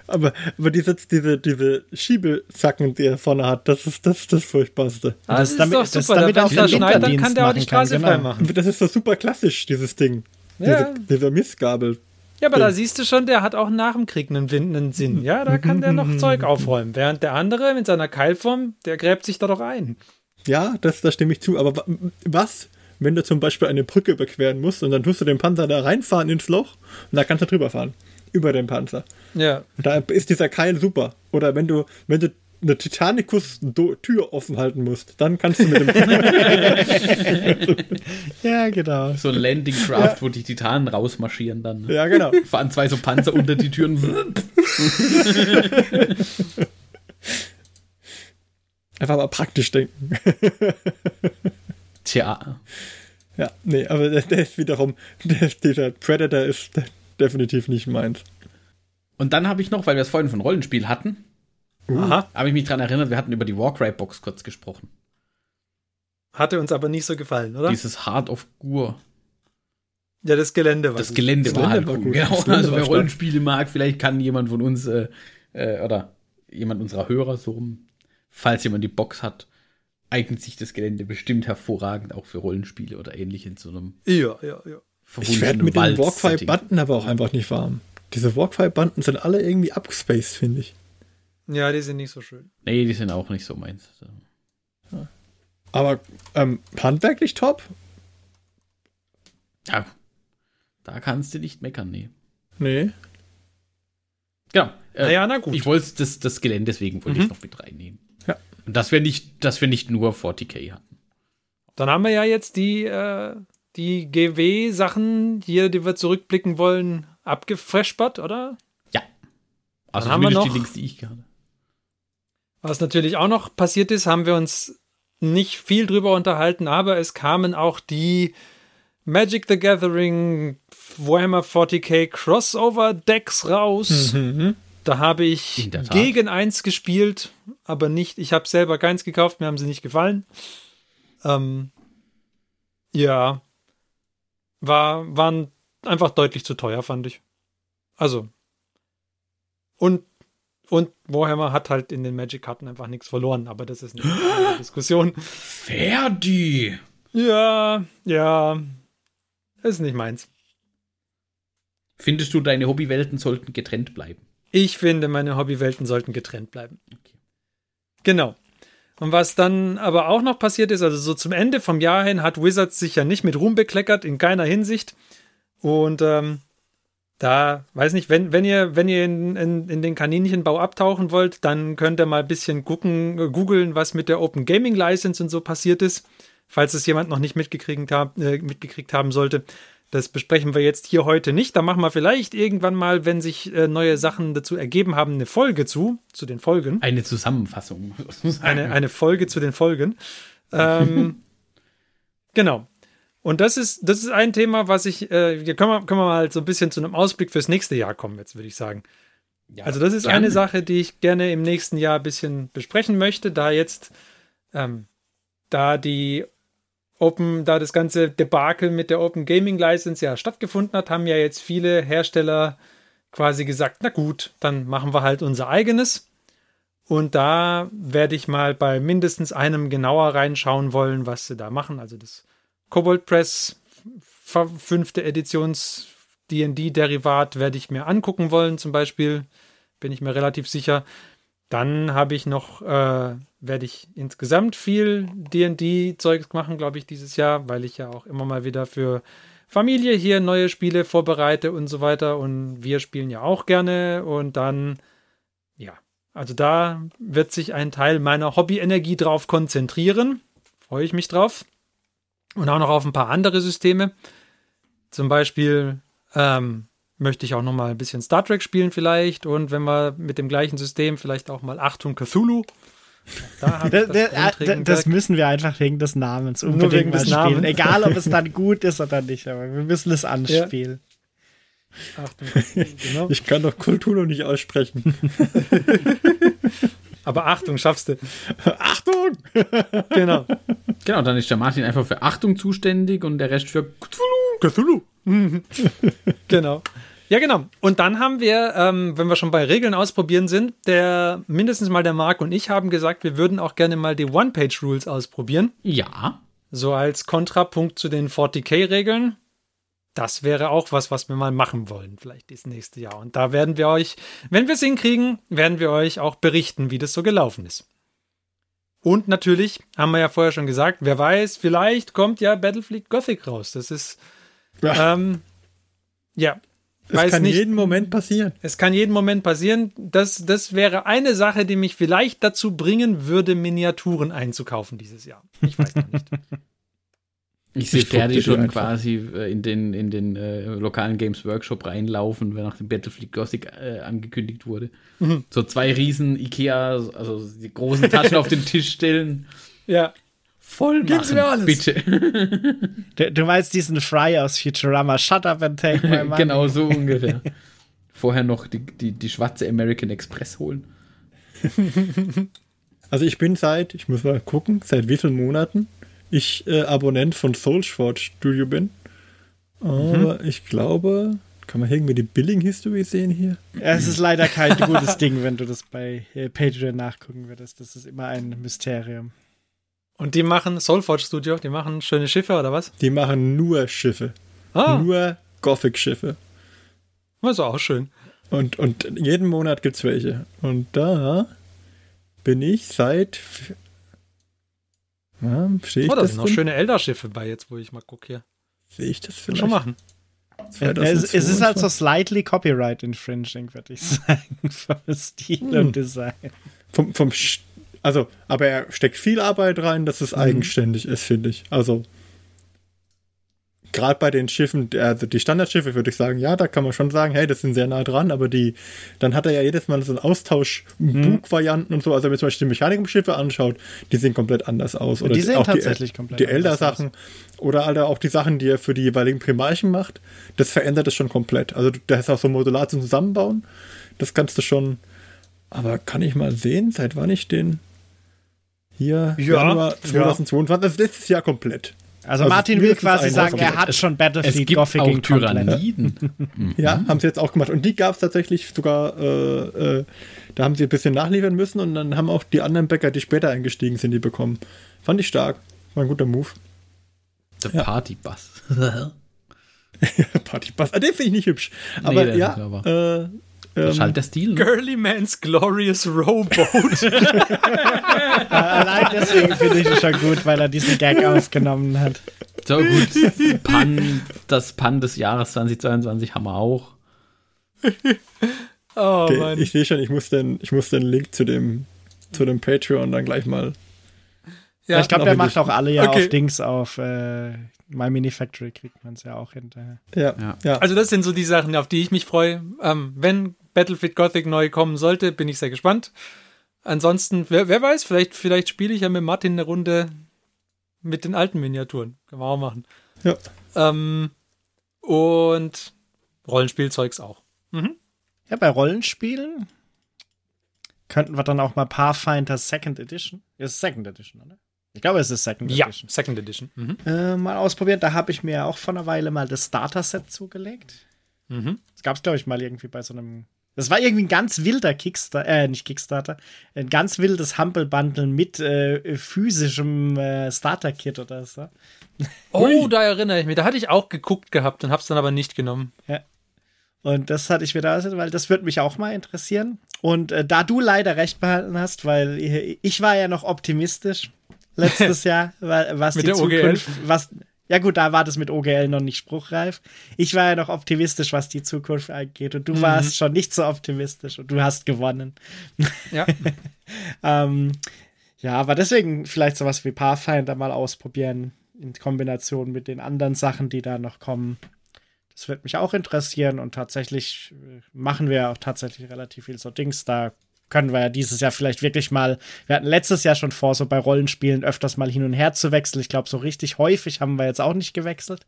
Aber, aber diese, diese, diese Schiebezacken, die er vorne hat, das ist das, ist das Furchtbarste. Ah, das, ist damit- doch das ist super. damit Wenn auch da den schneit, dann kann der auch die machen kann, Straße genau. frei machen. Das ist so super klassisch, dieses Ding. Ja. Diese, dieser Missgabel. Ja, aber da siehst du schon, der hat auch nach dem Krieg einen, Win- einen Sinn. Ja, da kann der noch Zeug aufräumen. Während der andere mit seiner Keilform, der gräbt sich da doch ein. Ja, das, da stimme ich zu. Aber wa- was, wenn du zum Beispiel eine Brücke überqueren musst und dann tust du den Panzer da reinfahren ins Loch und da kannst du drüber fahren. Über den Panzer. Ja. Da ist dieser Keil super. Oder wenn du, wenn du eine Titanicus-Tür offen halten musst, dann kannst du mit dem. Ja, genau. So ein Landing Craft, wo die Titanen rausmarschieren dann. Ne? ja, genau. Fahren zwei so Panzer unter die Türen. Einfach mal praktisch denken. Tja. Ja, nee, aber der, der ist wiederum, der, dieser Predator ist de- definitiv nicht meins. Und dann habe ich noch, weil wir es vorhin von Rollenspiel hatten, Aha. habe ich mich daran erinnert, wir hatten über die Warcry-Box kurz gesprochen. Hatte uns aber nicht so gefallen, oder? Dieses Heart of Gur. ja, das Gelände war Das gut. Gelände Das war Gelände halt war gut. Genau. Das Gelände Also wer. Rollenspiele mag, vielleicht kann jemand von uns äh, äh, oder jemand unserer Hörer so rum, falls jemand die Box hat, eignet sich das Gelände bestimmt hervorragend auch für Rollenspiele oder ähnlich in so einem Ja, ja, ja. Ich werde mit den. Warcry-Banden aber auch einfach nicht warm. Diese Warcry-Banden sind alle irgendwie abgespaced, finde ich. Ja, die sind nicht so schön. Nee, die sind auch nicht so meins. Aber ähm, handwerklich top? Ja, da kannst du nicht meckern, nee. Nee. Genau. Äh, Naja, na gut. Ich wollte das, das Gelände, deswegen wollte ich Mhm. noch mit reinnehmen. Ja. Und dass wir nicht, dass wir nicht nur 40k hatten. Dann haben wir ja jetzt die, äh, die GW-Sachen hier, die wir zurückblicken wollen, abgefreshbart, oder? Ja. Also Dann haben wir zumindest noch- die Links, die ich hatte. Was natürlich auch noch passiert ist, haben wir uns nicht viel drüber unterhalten, aber es kamen auch die Magic the Gathering Warhammer 40k Crossover Decks raus. Mhm. Da habe ich gegen eins gespielt, aber nicht, ich habe selber keins gekauft, mir haben sie nicht gefallen. Ähm, ja, war, waren einfach deutlich zu teuer, fand ich. Also, und, und Warhammer hat halt in den Magic-Karten einfach nichts verloren, aber das ist eine Diskussion. Ferdi! Ja, ja, ist nicht meins. Findest du, deine Hobbywelten sollten getrennt bleiben? Ich finde, meine Hobbywelten sollten getrennt bleiben. Okay. Genau. Und was dann aber auch noch passiert ist, also so zum Ende vom Jahr hin hat Wizards sich ja nicht mit Ruhm bekleckert, in keiner Hinsicht. Und ähm, da, weiß nicht, wenn, wenn ihr, wenn ihr in, in, in den Kaninchenbau abtauchen wollt, dann könnt ihr mal ein bisschen gucken, äh, googeln, was mit der Open Gaming License und so passiert ist, falls es jemand noch nicht mitgekriegt, hab, äh, mitgekriegt haben sollte. Das besprechen wir jetzt hier heute nicht. Da machen wir vielleicht irgendwann mal, wenn sich äh, neue Sachen dazu ergeben haben, eine Folge zu, zu den Folgen. Eine Zusammenfassung. sozusagen. Eine, eine Folge zu den Folgen. Ähm, genau. Und das ist, das ist ein Thema, was ich, äh, hier können wir, können wir mal so ein bisschen zu einem Ausblick fürs nächste Jahr kommen, jetzt würde ich sagen. Ja, Also das ist dann- eine Sache, die ich gerne im nächsten Jahr ein bisschen besprechen möchte, da jetzt, ähm, da die Open, da das ganze Debakel mit der Open Gaming License ja stattgefunden hat, haben ja jetzt viele Hersteller quasi gesagt, na gut, dann machen wir halt unser eigenes. Und da werde ich mal bei mindestens einem genauer reinschauen wollen, was sie da machen. Also das Cobalt Press fünfte Editions D&D-Derivat werde ich mir angucken wollen, zum Beispiel. Bin ich mir relativ sicher. Dann habe ich noch, äh, werde ich insgesamt viel D&D-Zeugs machen, glaube ich, dieses Jahr, weil ich ja auch immer mal wieder für Familie hier neue Spiele vorbereite und so weiter. Und wir spielen ja auch gerne. Und dann, ja, also da wird sich ein Teil meiner Hobby-Energie drauf konzentrieren. Freue ich mich drauf. Und auch noch auf ein paar andere Systeme. Zum Beispiel ähm, möchte ich auch noch mal ein bisschen Star Trek spielen vielleicht. Und wenn wir mit dem gleichen System vielleicht auch mal Achtung Cthulhu. Da Das, das das, das müssen wir einfach wegen des Namens unbedingt wegen mal des spielen. Namens. Egal, ob es dann gut ist oder nicht, aber wir müssen es anspielen. Achtung, Cthulhu, genau. Ich kann doch Kultulo nicht aussprechen. Aber Achtung, schaffst du. Achtung! Genau. Genau, dann ist der Martin einfach für Achtung zuständig und der Rest für Cthulhu. Cthulhu. genau. Ja, genau. Und dann haben wir, ähm, wenn wir schon bei Regeln ausprobieren sind, der mindestens mal der Marc und ich haben gesagt, wir würden auch gerne mal die One-Page-Rules ausprobieren. Ja. So als Kontrapunkt zu den 40k-Regeln. Das wäre auch was, was wir mal machen wollen, vielleicht das nächste Jahr. Und da werden wir euch, wenn wir es hinkriegen, werden wir euch auch berichten, wie das so gelaufen ist. Und natürlich, haben wir ja vorher schon gesagt, wer weiß, vielleicht kommt ja Battlefleet Gothic raus. Das ist, Ja, ähm, ja, es kann nicht. jeden Moment passieren. Es kann jeden Moment passieren. Das, das wäre eine Sache, die mich vielleicht dazu bringen würde, Miniaturen einzukaufen dieses Jahr. Ich weiß noch nicht. Ich sehe Ferdi schon einfach. quasi äh, in den, in den äh, lokalen Games Workshop reinlaufen, wenn nach dem Battlefield Gothic äh, angekündigt wurde. Mhm. So zwei riesen Ikea, also die großen Taschen auf den Tisch stellen. Ja. Voll Gib's machen, mir alles. bitte. Du, du meinst diesen Fry aus Futurama, Shut up and take my money. genau so ungefähr. Vorher noch die, die, die schwarze American Express holen. Also ich bin seit, ich muss mal gucken, seit wie vielen Monaten ich äh, Abonnent von Soulsforge Studio bin. Aber ich glaube, kann man irgendwie die Billing History sehen hier? Es ist leider kein gutes Ding, wenn du das bei äh, Patreon nachgucken würdest. Das ist immer ein Mysterium. Und die machen Soulforge Studio, die machen schöne Schiffe oder was? Die machen nur Schiffe. Ah, Nur Gothic-Schiffe. das ist auch schön. Und, und jeden Monat gibt's welche. Und da bin ich seit. Ja, ich Oh, da das? sind noch schöne Elder-Schiffe bei, jetzt wo ich mal gucke hier. Sehe ich das Kann vielleicht? schon machen. Es, es ist halt so 2022? slightly copyright infringing, würde ich sagen, vom Stil Hm. und Design. Vom, vom Sch- also, aber er steckt viel Arbeit rein, dass es Mhm. eigenständig ist, finde ich. Also, gerade bei den Schiffen, also die Standardschiffe würde ich sagen, ja, da kann man schon sagen, hey, das sind sehr nah dran, aber die, dann hat er ja jedes Mal so einen Austausch, Mhm. Bugvarianten und so. Also, wenn man zum Beispiel die Mechanikumschiffe anschaut, die sehen komplett anders aus. Oder die sehen auch tatsächlich die, komplett Die Elder-Sachen. Oder Alter, auch die Sachen, die er für die jeweiligen Primarchen macht, das verändert es schon komplett. Also, da ist auch so modular zum Zusammenbauen. Das kannst du schon. Aber kann ich mal sehen, seit wann ich den hier Ja, Januar 2022, also letztes Jahr komplett. Also, Also Martin will quasi sagen, er hat schon Es Battlefield gibt Gothic komplett. Tyranniden. Ja, Mhm. haben sie jetzt auch gemacht. Und die gab es tatsächlich sogar, äh, äh, da haben sie ein bisschen nachliefern müssen und dann haben auch die anderen Bäcker, die später eingestiegen sind, die bekommen. Fand ich stark. War ein guter Move. Der Ja. Partybus. Partybass. Ah, den finde ich nicht hübsch. Nee, Aber ist ja, aber- äh, ähm, schallt der Stil. ne? Girly Man's Glorious Rowboat. Allein deswegen finde ich es schon gut, weil er diesen Gag aufgenommen hat. So gut. Pan, das Pan des Jahres 2022 haben wir auch. oh okay, Mann. ich sehe schon, ich muss den, ich muss den Link zu dem, zu dem Patreon dann gleich mal. ja, ich glaube, der macht auch alle ja Okay. auf Dings auf äh, My Mini Factory kriegt man es ja auch hinterher. Ja, Ja. ja. Also das sind so die Sachen, auf die ich mich freue. Ähm, wenn Battlefield Gothic neu kommen sollte, bin ich sehr gespannt. Ansonsten, wer, wer weiß, vielleicht, vielleicht spiele ich ja mit Martin eine Runde mit den alten Miniaturen. Können wir auch machen. Ja. Ähm, und Rollenspielzeugs auch. Mhm. Ja, bei Rollenspielen könnten wir dann auch mal Pathfinder Second Edition. Ja, ist Second Edition, oder? Ich glaube, es ist Second Ja, Edition. Second Edition. Mhm. Äh, mal ausprobiert. Da habe ich mir auch vor einer Weile mal das Starter-Set zugelegt. Mhm. Das gab es, glaube ich, mal irgendwie bei so einem. Das war irgendwie ein ganz wilder Kickstarter, äh, nicht Kickstarter, ein ganz wildes Humble-Bundle mit äh, physischem äh, Starter-Kit oder so. Oh, da erinnere ich mich. Da hatte ich auch geguckt gehabt und hab's dann aber nicht genommen. Und das hatte ich mir da, weil das würde mich auch mal interessieren. Und äh, da du leider recht behalten hast, weil ich, ich war ja noch optimistisch letztes Jahr, was die? Zukunft, was ja gut, da war das mit OGL noch nicht spruchreif. Ich war ja noch optimistisch, was die Zukunft angeht und du Mhm. warst schon nicht so optimistisch und du hast gewonnen. Ja. Ähm, ja, aber deswegen vielleicht sowas wie Pathfinder mal ausprobieren in Kombination mit den anderen Sachen, die da noch kommen. Das wird mich auch interessieren und tatsächlich äh, machen wir auch tatsächlich relativ viel so Dings. Da können wir ja dieses Jahr vielleicht wirklich mal, wir hatten letztes Jahr schon vor, so bei Rollenspielen öfters mal hin und her zu wechseln. Ich glaube, so richtig häufig haben wir jetzt auch nicht gewechselt.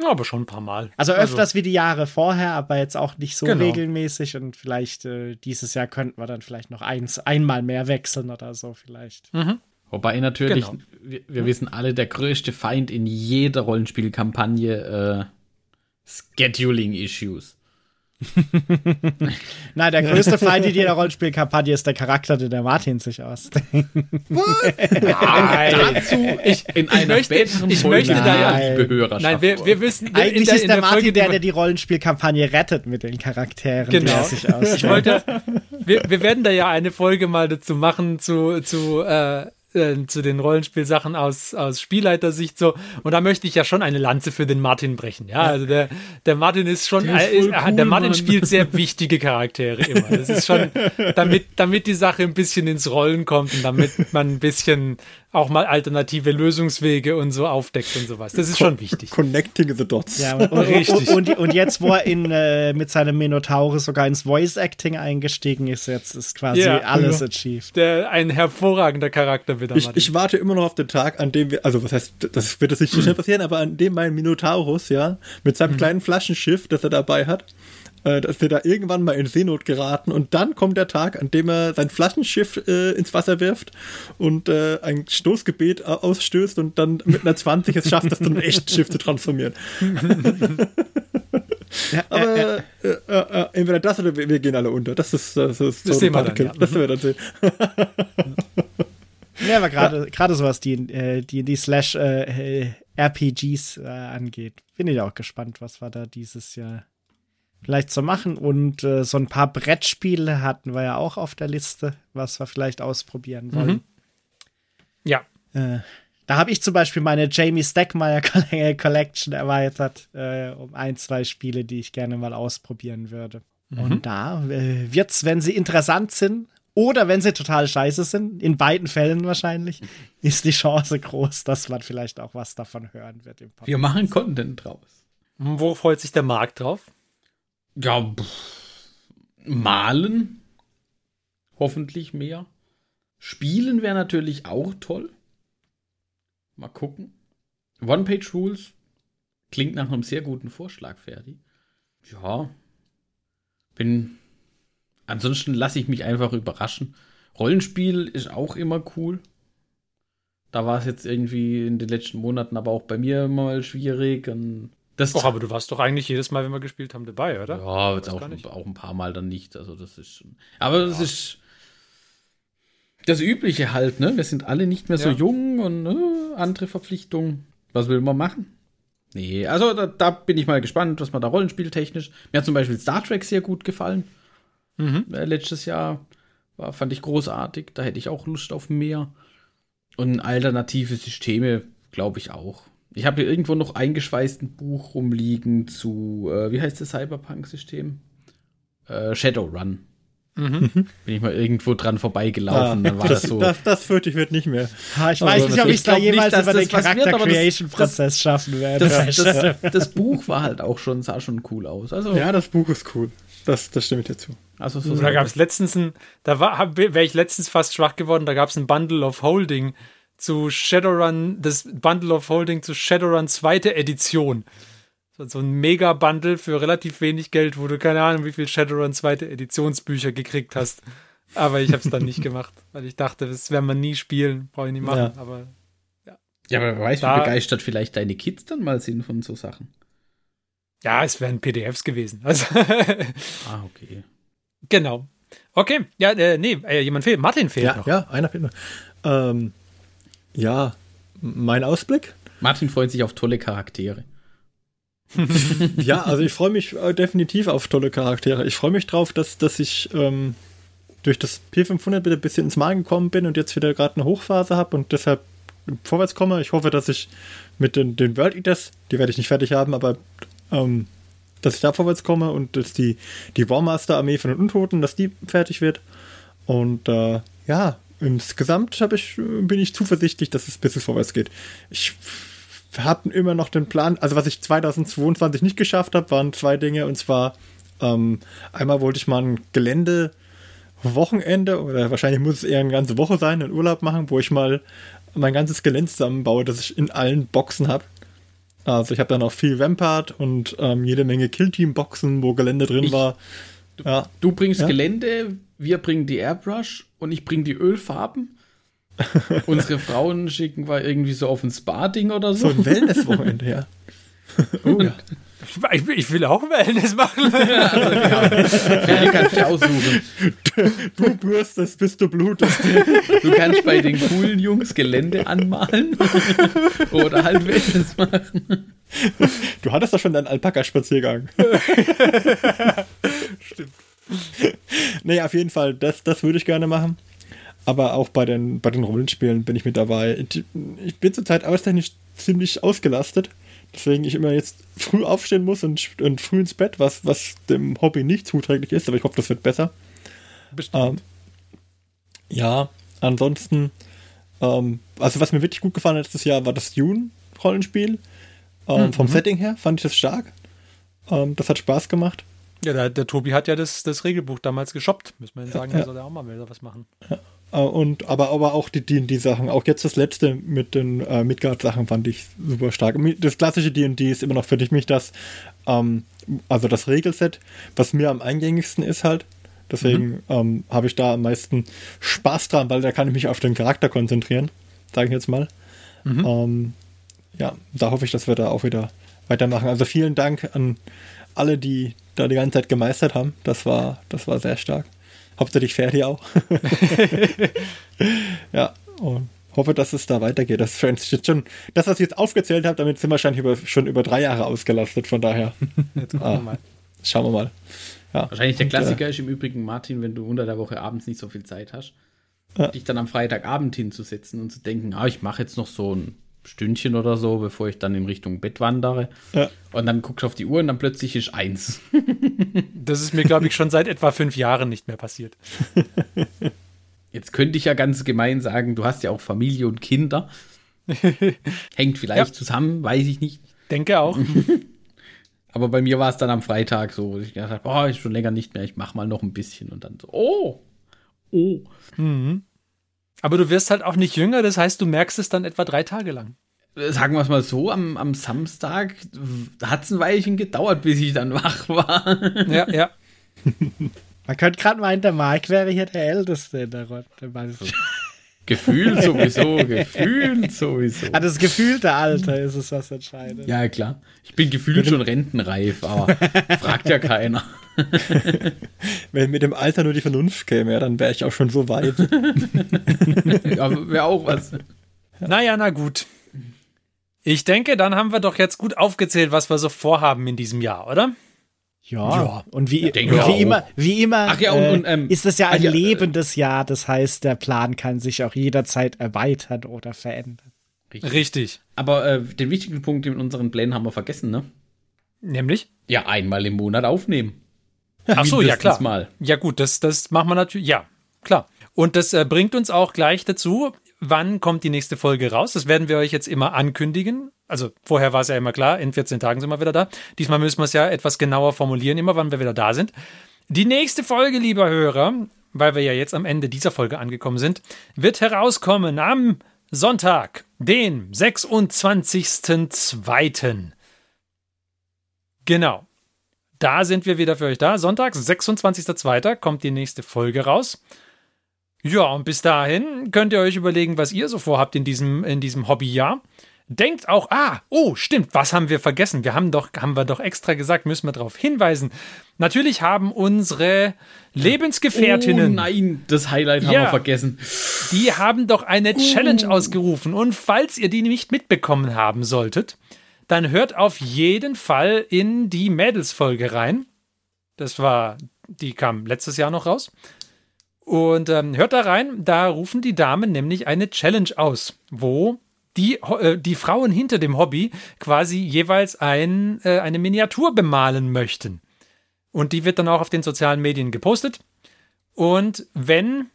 ja, aber schon ein paar Mal. Also öfters wie die Jahre vorher, aber jetzt auch nicht so Genau. regelmäßig. Und vielleicht äh, dieses Jahr könnten wir dann vielleicht noch eins, einmal mehr wechseln oder so vielleicht. Mhm. Wobei natürlich, Genau. wir, wir wissen alle, der größte Feind in jeder Rollenspielkampagne äh, Scheduling-Issues. Nein, der größte Feind in jeder Rollenspielkampagne ist der Charakter, den der Martin sich ausdenkt. Dazu ich, in einer möchte- späteren ich Folge möchte da ja- die Behörerschaft Nein, wir, wir wissen, in Eigentlich der, ist in der der Martin Folge, der, die der die Rollenspielkampagne rettet mit den Charakteren, die Genau. er sich ausdenkt. Ich wollte, wir, wir werden da ja eine Folge mal dazu machen, zu, zu, äh, äh, zu den Rollenspielsachen aus, aus Spielleitersicht so. Und da möchte ich ja schon eine Lanze für den Martin brechen. Ja, also der, der Martin ist schon, Der ist äh, voll äh, cool, der Martin Mann. spielt sehr wichtige Charaktere immer. Das ist schon, damit, damit die Sache ein bisschen ins Rollen kommt und damit man ein bisschen auch mal alternative Lösungswege und so aufdeckt und sowas. Das ist schon wichtig. Connecting the Dots. Ja, und, und, Richtig. und, und, und jetzt, wo er in, äh, mit seinem Minotaurus sogar ins Voice-Acting eingestiegen ist, jetzt ist quasi Ja. alles Ja. achieved. Der, ein hervorragender Charakter wieder, Ich, ich warte immer noch auf den Tag, an dem wir, also was heißt, das wird jetzt nicht so schnell passieren, aber an dem mein Minotaurus, ja, mit seinem kleinen Flaschenschiff, das er dabei hat, äh, dass wir da irgendwann mal in Seenot geraten und dann kommt der Tag, an dem er sein Flaschenschiff äh, ins Wasser wirft und äh, ein Stoßgebet au- ausstößt und dann mit einer 20 es schafft, das zu einem echten Schiff zu transformieren. aber äh, äh, äh, entweder das oder wir, wir gehen alle unter. Das ist das, ist Das so sehen wir dann, ja. Das werden wir dann sehen. Ja, aber gerade gerade sowas, die, äh, die, die Slash äh, äh, RPGs äh, angeht, bin ich auch gespannt, was wir da dieses Jahr vielleicht so machen. Und äh, so ein paar Brettspiele hatten wir ja auch auf der Liste, was wir vielleicht ausprobieren wollen. ja. Äh, da habe ich zum Beispiel meine Jamie Stackmeyer Coll- Collection erweitert äh, um ein, zwei Spiele, die ich gerne mal ausprobieren würde. Und da äh, wird's, wenn sie interessant sind oder wenn sie total scheiße sind, in beiden Fällen wahrscheinlich, ist die Chance groß, dass man vielleicht auch was davon hören wird im Podcast. Wir machen Content draus. Wo freut sich der Markt drauf? Ja, pff, malen. Hoffentlich mehr. Spielen wäre natürlich auch toll. Mal gucken. One-Page-Rules klingt nach einem sehr guten Vorschlag, Ferdi. Ja. Bin. Ansonsten lasse ich mich einfach überraschen. Rollenspiel ist auch immer cool. Da war es jetzt irgendwie in den letzten Monaten aber auch bei mir mal schwierig. Und das Och, aber du warst doch eigentlich jedes Mal, wenn wir gespielt haben, dabei, oder? ja, jetzt auch, auch ein paar Mal dann nicht. Also das ist schon. Aber das ist das Übliche halt, ne? Wir sind alle nicht mehr so Ja. jung und äh, andere Verpflichtungen. Was will man machen? Nee, also da, da bin ich mal gespannt, was man da rollenspieltechnisch. Mir hat zum Beispiel Star Trek sehr gut gefallen. Mhm. Äh, letztes Jahr war, fand ich großartig. Da hätte ich auch Lust auf mehr. Und alternative Systeme, glaube ich auch. Ich habe hier irgendwo noch eingeschweißt ein Buch rumliegen zu, äh, wie heißt das Cyberpunk-System? Äh, Shadowrun. Mhm. Bin ich mal irgendwo dran vorbeigelaufen, dann war das, das so. das, das fürchte ich wird nicht mehr. Ha, ich Also, weiß nicht, ob ich ich da jemals über den Charakter-Creation-Prozess schaffen werde. das, das, das Buch war halt auch schon, sah schon cool aus. Also, Ja, das Buch ist cool. Das, das stimme ich dir zu. also so Da gab es letztens ein, da war, wäre ich letztens fast schwach geworden, da gab es ein Bundle of Holding zu Shadowrun, das Bundle of Holding zu Shadowrun zweite Edition. So- So ein Mega-Bundle für relativ wenig Geld, wo du keine Ahnung, wie viel Shadowrun zweite Editionsbücher gekriegt hast. Aber ich habe es dann nicht gemacht, weil ich dachte, das werden wir nie spielen, brauche ich nicht machen. Ja. Aber ja, aber wer weiß, Da- wie begeistert vielleicht deine Kids dann mal sind von so Sachen. ja, es wären PDFs gewesen. Also, Ah, okay. genau. Okay, ja, äh, nee, äh, jemand fehlt. Martin fehlt Ja, noch. ja, einer fehlt noch. Ähm, ja, mein Ausblick? Martin freut sich auf tolle Charaktere. Ja, also ich freue mich äh, definitiv auf tolle Charaktere. Ich freue mich drauf, dass, dass ich ähm, durch das P500 wieder ein bisschen ins Magen gekommen bin und jetzt wieder gerade eine Hochphase habe und deshalb vorwärts komme. Ich hoffe, dass ich mit den, den World Eaters, die werde ich nicht fertig haben, aber ähm, dass ich da vorwärts komme und dass die, die Warmaster-Armee von den Untoten, dass die fertig wird. Und äh, ja, insgesamt ich, bin ich zuversichtlich, dass es ein bisschen vorwärts geht. Ich hatten immer noch den Plan, also was ich 2022 nicht geschafft habe, waren zwei Dinge und zwar ähm, einmal wollte ich mal ein Gelände-Wochenende oder wahrscheinlich muss es eher eine ganze Woche sein, einen Urlaub machen, wo ich mal mein ganzes Gelände zusammenbaue, das ich in allen Boxen habe. Also ich habe dann auch viel Vampart und ähm, jede Menge Killteam-Boxen, wo Gelände drin Ich- war. Ja, Du bringst Ja. Gelände, wir bringen die Airbrush und ich bringe die Ölfarben. Unsere Frauen schicken wir irgendwie so auf ein Spa-Ding oder so so. ein Wellness-Wochenende, ja. und, Ich, ich will auch Wellness machen. Ferdi kannst du aussuchen. Du bürstest, bis du blutest. Du kannst bei den coolen Jungs Gelände anmalen oder halt Wellness machen. Du hattest doch schon deinen Alpaka-Spaziergang. Stimmt. Nee, auf jeden Fall, das, das würde ich gerne machen. Aber auch bei den, bei den Rollenspielen bin ich mit dabei. Ich, bin zurzeit arbeitstechnisch ziemlich ausgelastet. Deswegen ich immer jetzt früh aufstehen muss und, und früh ins Bett, was, was dem Hobby nicht zuträglich ist, aber ich hoffe, das wird besser. Bestimmt. Ähm, ja, ansonsten, ähm, also was mir wirklich gut gefallen hat letztes Jahr, war das Dune-Rollenspiel. Ähm, Vom Setting her fand ich das stark. Ähm, das hat Spaß gemacht. Ja, der, der Tobi hat ja das, das Regelbuch damals geshoppt. Müssen wir ihm sagen, Ja. da soll er auch mal wieder was machen. Äh, und, aber, aber auch die, die, die Sachen, auch jetzt das letzte mit den äh, Midgard-Sachen fand ich super stark. Das klassische D&D ist immer noch für mich das, ähm, also das Regelset, was mir am eingängigsten ist halt. Deswegen ähm, habe ich da am meisten Spaß dran, weil da kann ich mich auf den Charakter konzentrieren, sage ich jetzt mal. Ähm, ja, da hoffe ich, dass wir da auch wieder weitermachen. Also vielen Dank an alle, die da die ganze Zeit gemeistert haben. Das war, das war sehr stark. Hauptsächlich Ferdi auch. ja, und hoffe, dass es da weitergeht. Das jetzt schon, das, was ich jetzt aufgezählt habe, damit sind wir wahrscheinlich über, schon über drei Jahre ausgelastet. Von daher Jetzt gucken Ah. wir mal. schauen wir mal. Ja. Wahrscheinlich der Und, äh, Klassiker ist im Übrigen, Martin, wenn du unter der Woche abends nicht so viel Zeit hast, Ja. dich dann am Freitagabend hinzusetzen und zu denken, ah, ich mache jetzt noch so ein Stündchen oder so, bevor ich dann in Richtung Bett wandere. Ja. Und dann guckst du auf die Uhr und dann plötzlich ist eins. Das ist mir, glaube ich, schon seit etwa fünf Jahren nicht mehr passiert. Jetzt könnte ich ja ganz gemein sagen, du hast ja auch Familie und Kinder. Hängt vielleicht Ja. zusammen, weiß ich nicht. Denke auch. Aber bei mir war es dann am Freitag so, dass ich gedacht habe, boah, ist schon länger nicht mehr, ich mach mal noch ein bisschen und dann so, oh, oh. Mhm. Aber du wirst halt auch nicht jünger, das heißt, du merkst es dann etwa drei Tage lang. Sagen wir es mal so, am, am Samstag hat es ein Weilchen gedauert, bis ich dann wach war. Ja, ja. Man könnte gerade meinen, der Mark wäre hier der Älteste in der Runde. Man- Gefühlt sowieso, gefühlt sowieso. Ah, das gefühlte Alter ist es, was entscheidet. Ja, klar. Ich bin gefühlt schon rentenreif, aber fragt ja keiner. Wenn mit dem Alter nur die Vernunft käme, ja, dann wäre ich auch schon so weit. Ja, wäre auch was. Naja, na gut. Ich denke, dann haben wir doch jetzt gut aufgezählt, was wir so vorhaben in diesem Jahr, oder? Ja, Ja, und wie, denke und wie immer, wie immer Ach ja, und- äh, und, ähm, ist das ja ein ja, äh, lebendes Jahr. Das heißt, der Plan kann sich auch jederzeit erweitern oder verändern. Richtig. Aber äh, den wichtigen Punkt in unseren Plänen haben wir vergessen, ne? Nämlich? Ja, einmal im Monat aufnehmen. Ach so, ja klar. Mal. Ja gut, das, das machen wir natürlich. Ja, klar. Und das äh, bringt uns auch gleich dazu, wann kommt die nächste Folge raus. Das werden wir euch jetzt immer ankündigen. Also vorher war es ja immer klar, in 14 Tagen sind wir wieder da. Diesmal müssen wir es ja etwas genauer formulieren, immer wann wir wieder da sind. Die nächste Folge, lieber Hörer, weil wir ja jetzt am Ende dieser Folge angekommen sind, wird herauskommen am Sonntag, den 26.02. Genau. Da sind wir wieder für euch da. Sonntag, 26.02. kommt die nächste Folge raus. Ja, und bis dahin könnt ihr euch überlegen, was ihr so vorhabt in diesem, in diesem Hobbyjahr. Denkt auch, ah, oh, stimmt, was haben wir vergessen? Wir haben doch, haben wir doch extra gesagt, müssen wir darauf hinweisen. Natürlich haben unsere Lebensgefährtinnen. Oh nein, das Highlight haben Ja. wir vergessen. Die haben doch eine Challenge ausgerufen. Und falls ihr die nicht mitbekommen haben solltet, dann hört auf jeden Fall in die Mädels-Folge rein. Das war, die kam letztes Jahr noch raus. Und ähm, hört da rein, da rufen die Damen nämlich eine Challenge aus, wo die, äh, die Frauen hinter dem Hobby quasi jeweils ein, äh, eine Miniatur bemalen möchten. Und die wird dann auch auf den sozialen Medien gepostet. Und wenn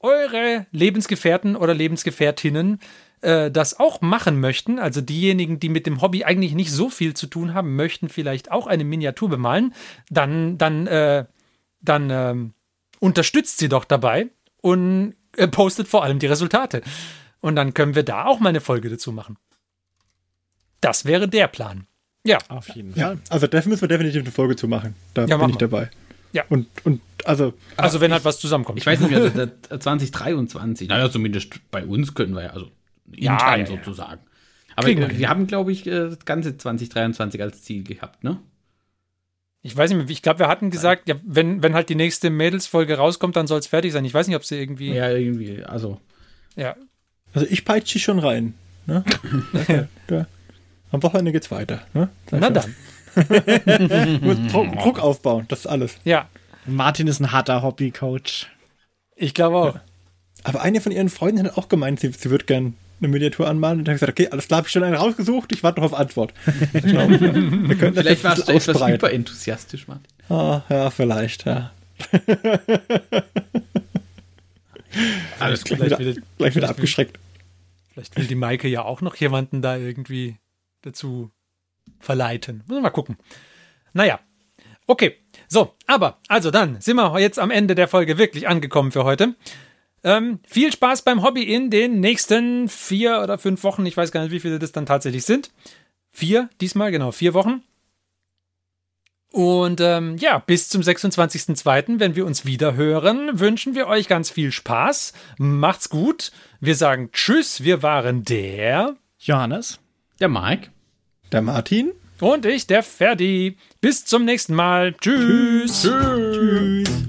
eure Lebensgefährten oder Lebensgefährtinnen äh, das auch machen möchten, also diejenigen, die mit dem Hobby eigentlich nicht so viel zu tun haben, möchten vielleicht auch eine Miniatur bemalen, dann, dann, äh, dann ähm, unterstützt sie doch dabei und äh, postet vor allem die Resultate. Und dann können wir da auch mal eine Folge dazu machen. Das wäre der Plan. Ja, Auf jeden Ja, Fall. also dafür müssen wir definitiv eine Folge zu machen. Da Ja, bin machen ich dabei. Ja. Und, und also, also wenn halt was zusammenkommt. Ich weiß nicht der 2023. Naja, zumindest bei uns können wir ja, also Ja, intern ja, ja. sozusagen. Aber Kriegen wir wir, haben, glaube ich, äh, das ganze 2023 als Ziel gehabt, ne? Ich weiß nicht mehr, ich glaube, wir hatten gesagt, ja, wenn, wenn halt die nächste Mädelsfolge rauskommt, dann soll es fertig sein. Ich weiß nicht, ob sie irgendwie. Ja. Ja, irgendwie, also. Also ich peitsche schon rein. Ne? da. Am Wochenende geht's weiter. Ne? Na dann. Muss Druck, Druck aufbauen, das ist alles. Ja, Martin ist ein harter Hobbycoach. ich glaube auch. Aber eine von ihren Freunden hat auch gemeint, sie, sie würde gern eine Miniatur anmalen. Und dann habe ich gesagt, okay, alles klar, habe ich schon eine rausgesucht, ich warte noch auf Antwort. Schau, wir könnten das Vielleicht warst du etwas überenthusiastisch, Martin. Ah, ja, vielleicht, ja. Alles Gleich Vielleicht wieder, will, gleich wieder abgeschreckt. vielleicht will die Maike ja auch noch jemanden da irgendwie dazu verleiten. Müssen wir mal gucken. Naja. Okay. So, aber, also dann sind wir jetzt am Ende der Folge wirklich angekommen für heute. Ähm, viel Spaß beim Hobby in den nächsten vier oder fünf Wochen. Ich weiß gar nicht, wie viele das dann tatsächlich sind. Vier, diesmal, genau, vier Wochen. Und ähm, ja, bis zum 26.02., wenn wir uns wieder hören, wünschen wir euch ganz viel Spaß. Macht's gut. Wir sagen Tschüss. Wir waren der Johannes? Der Mike. Der Martin? und ich, der Ferdi. Bis zum nächsten Mal. Tschüss. Tschüss.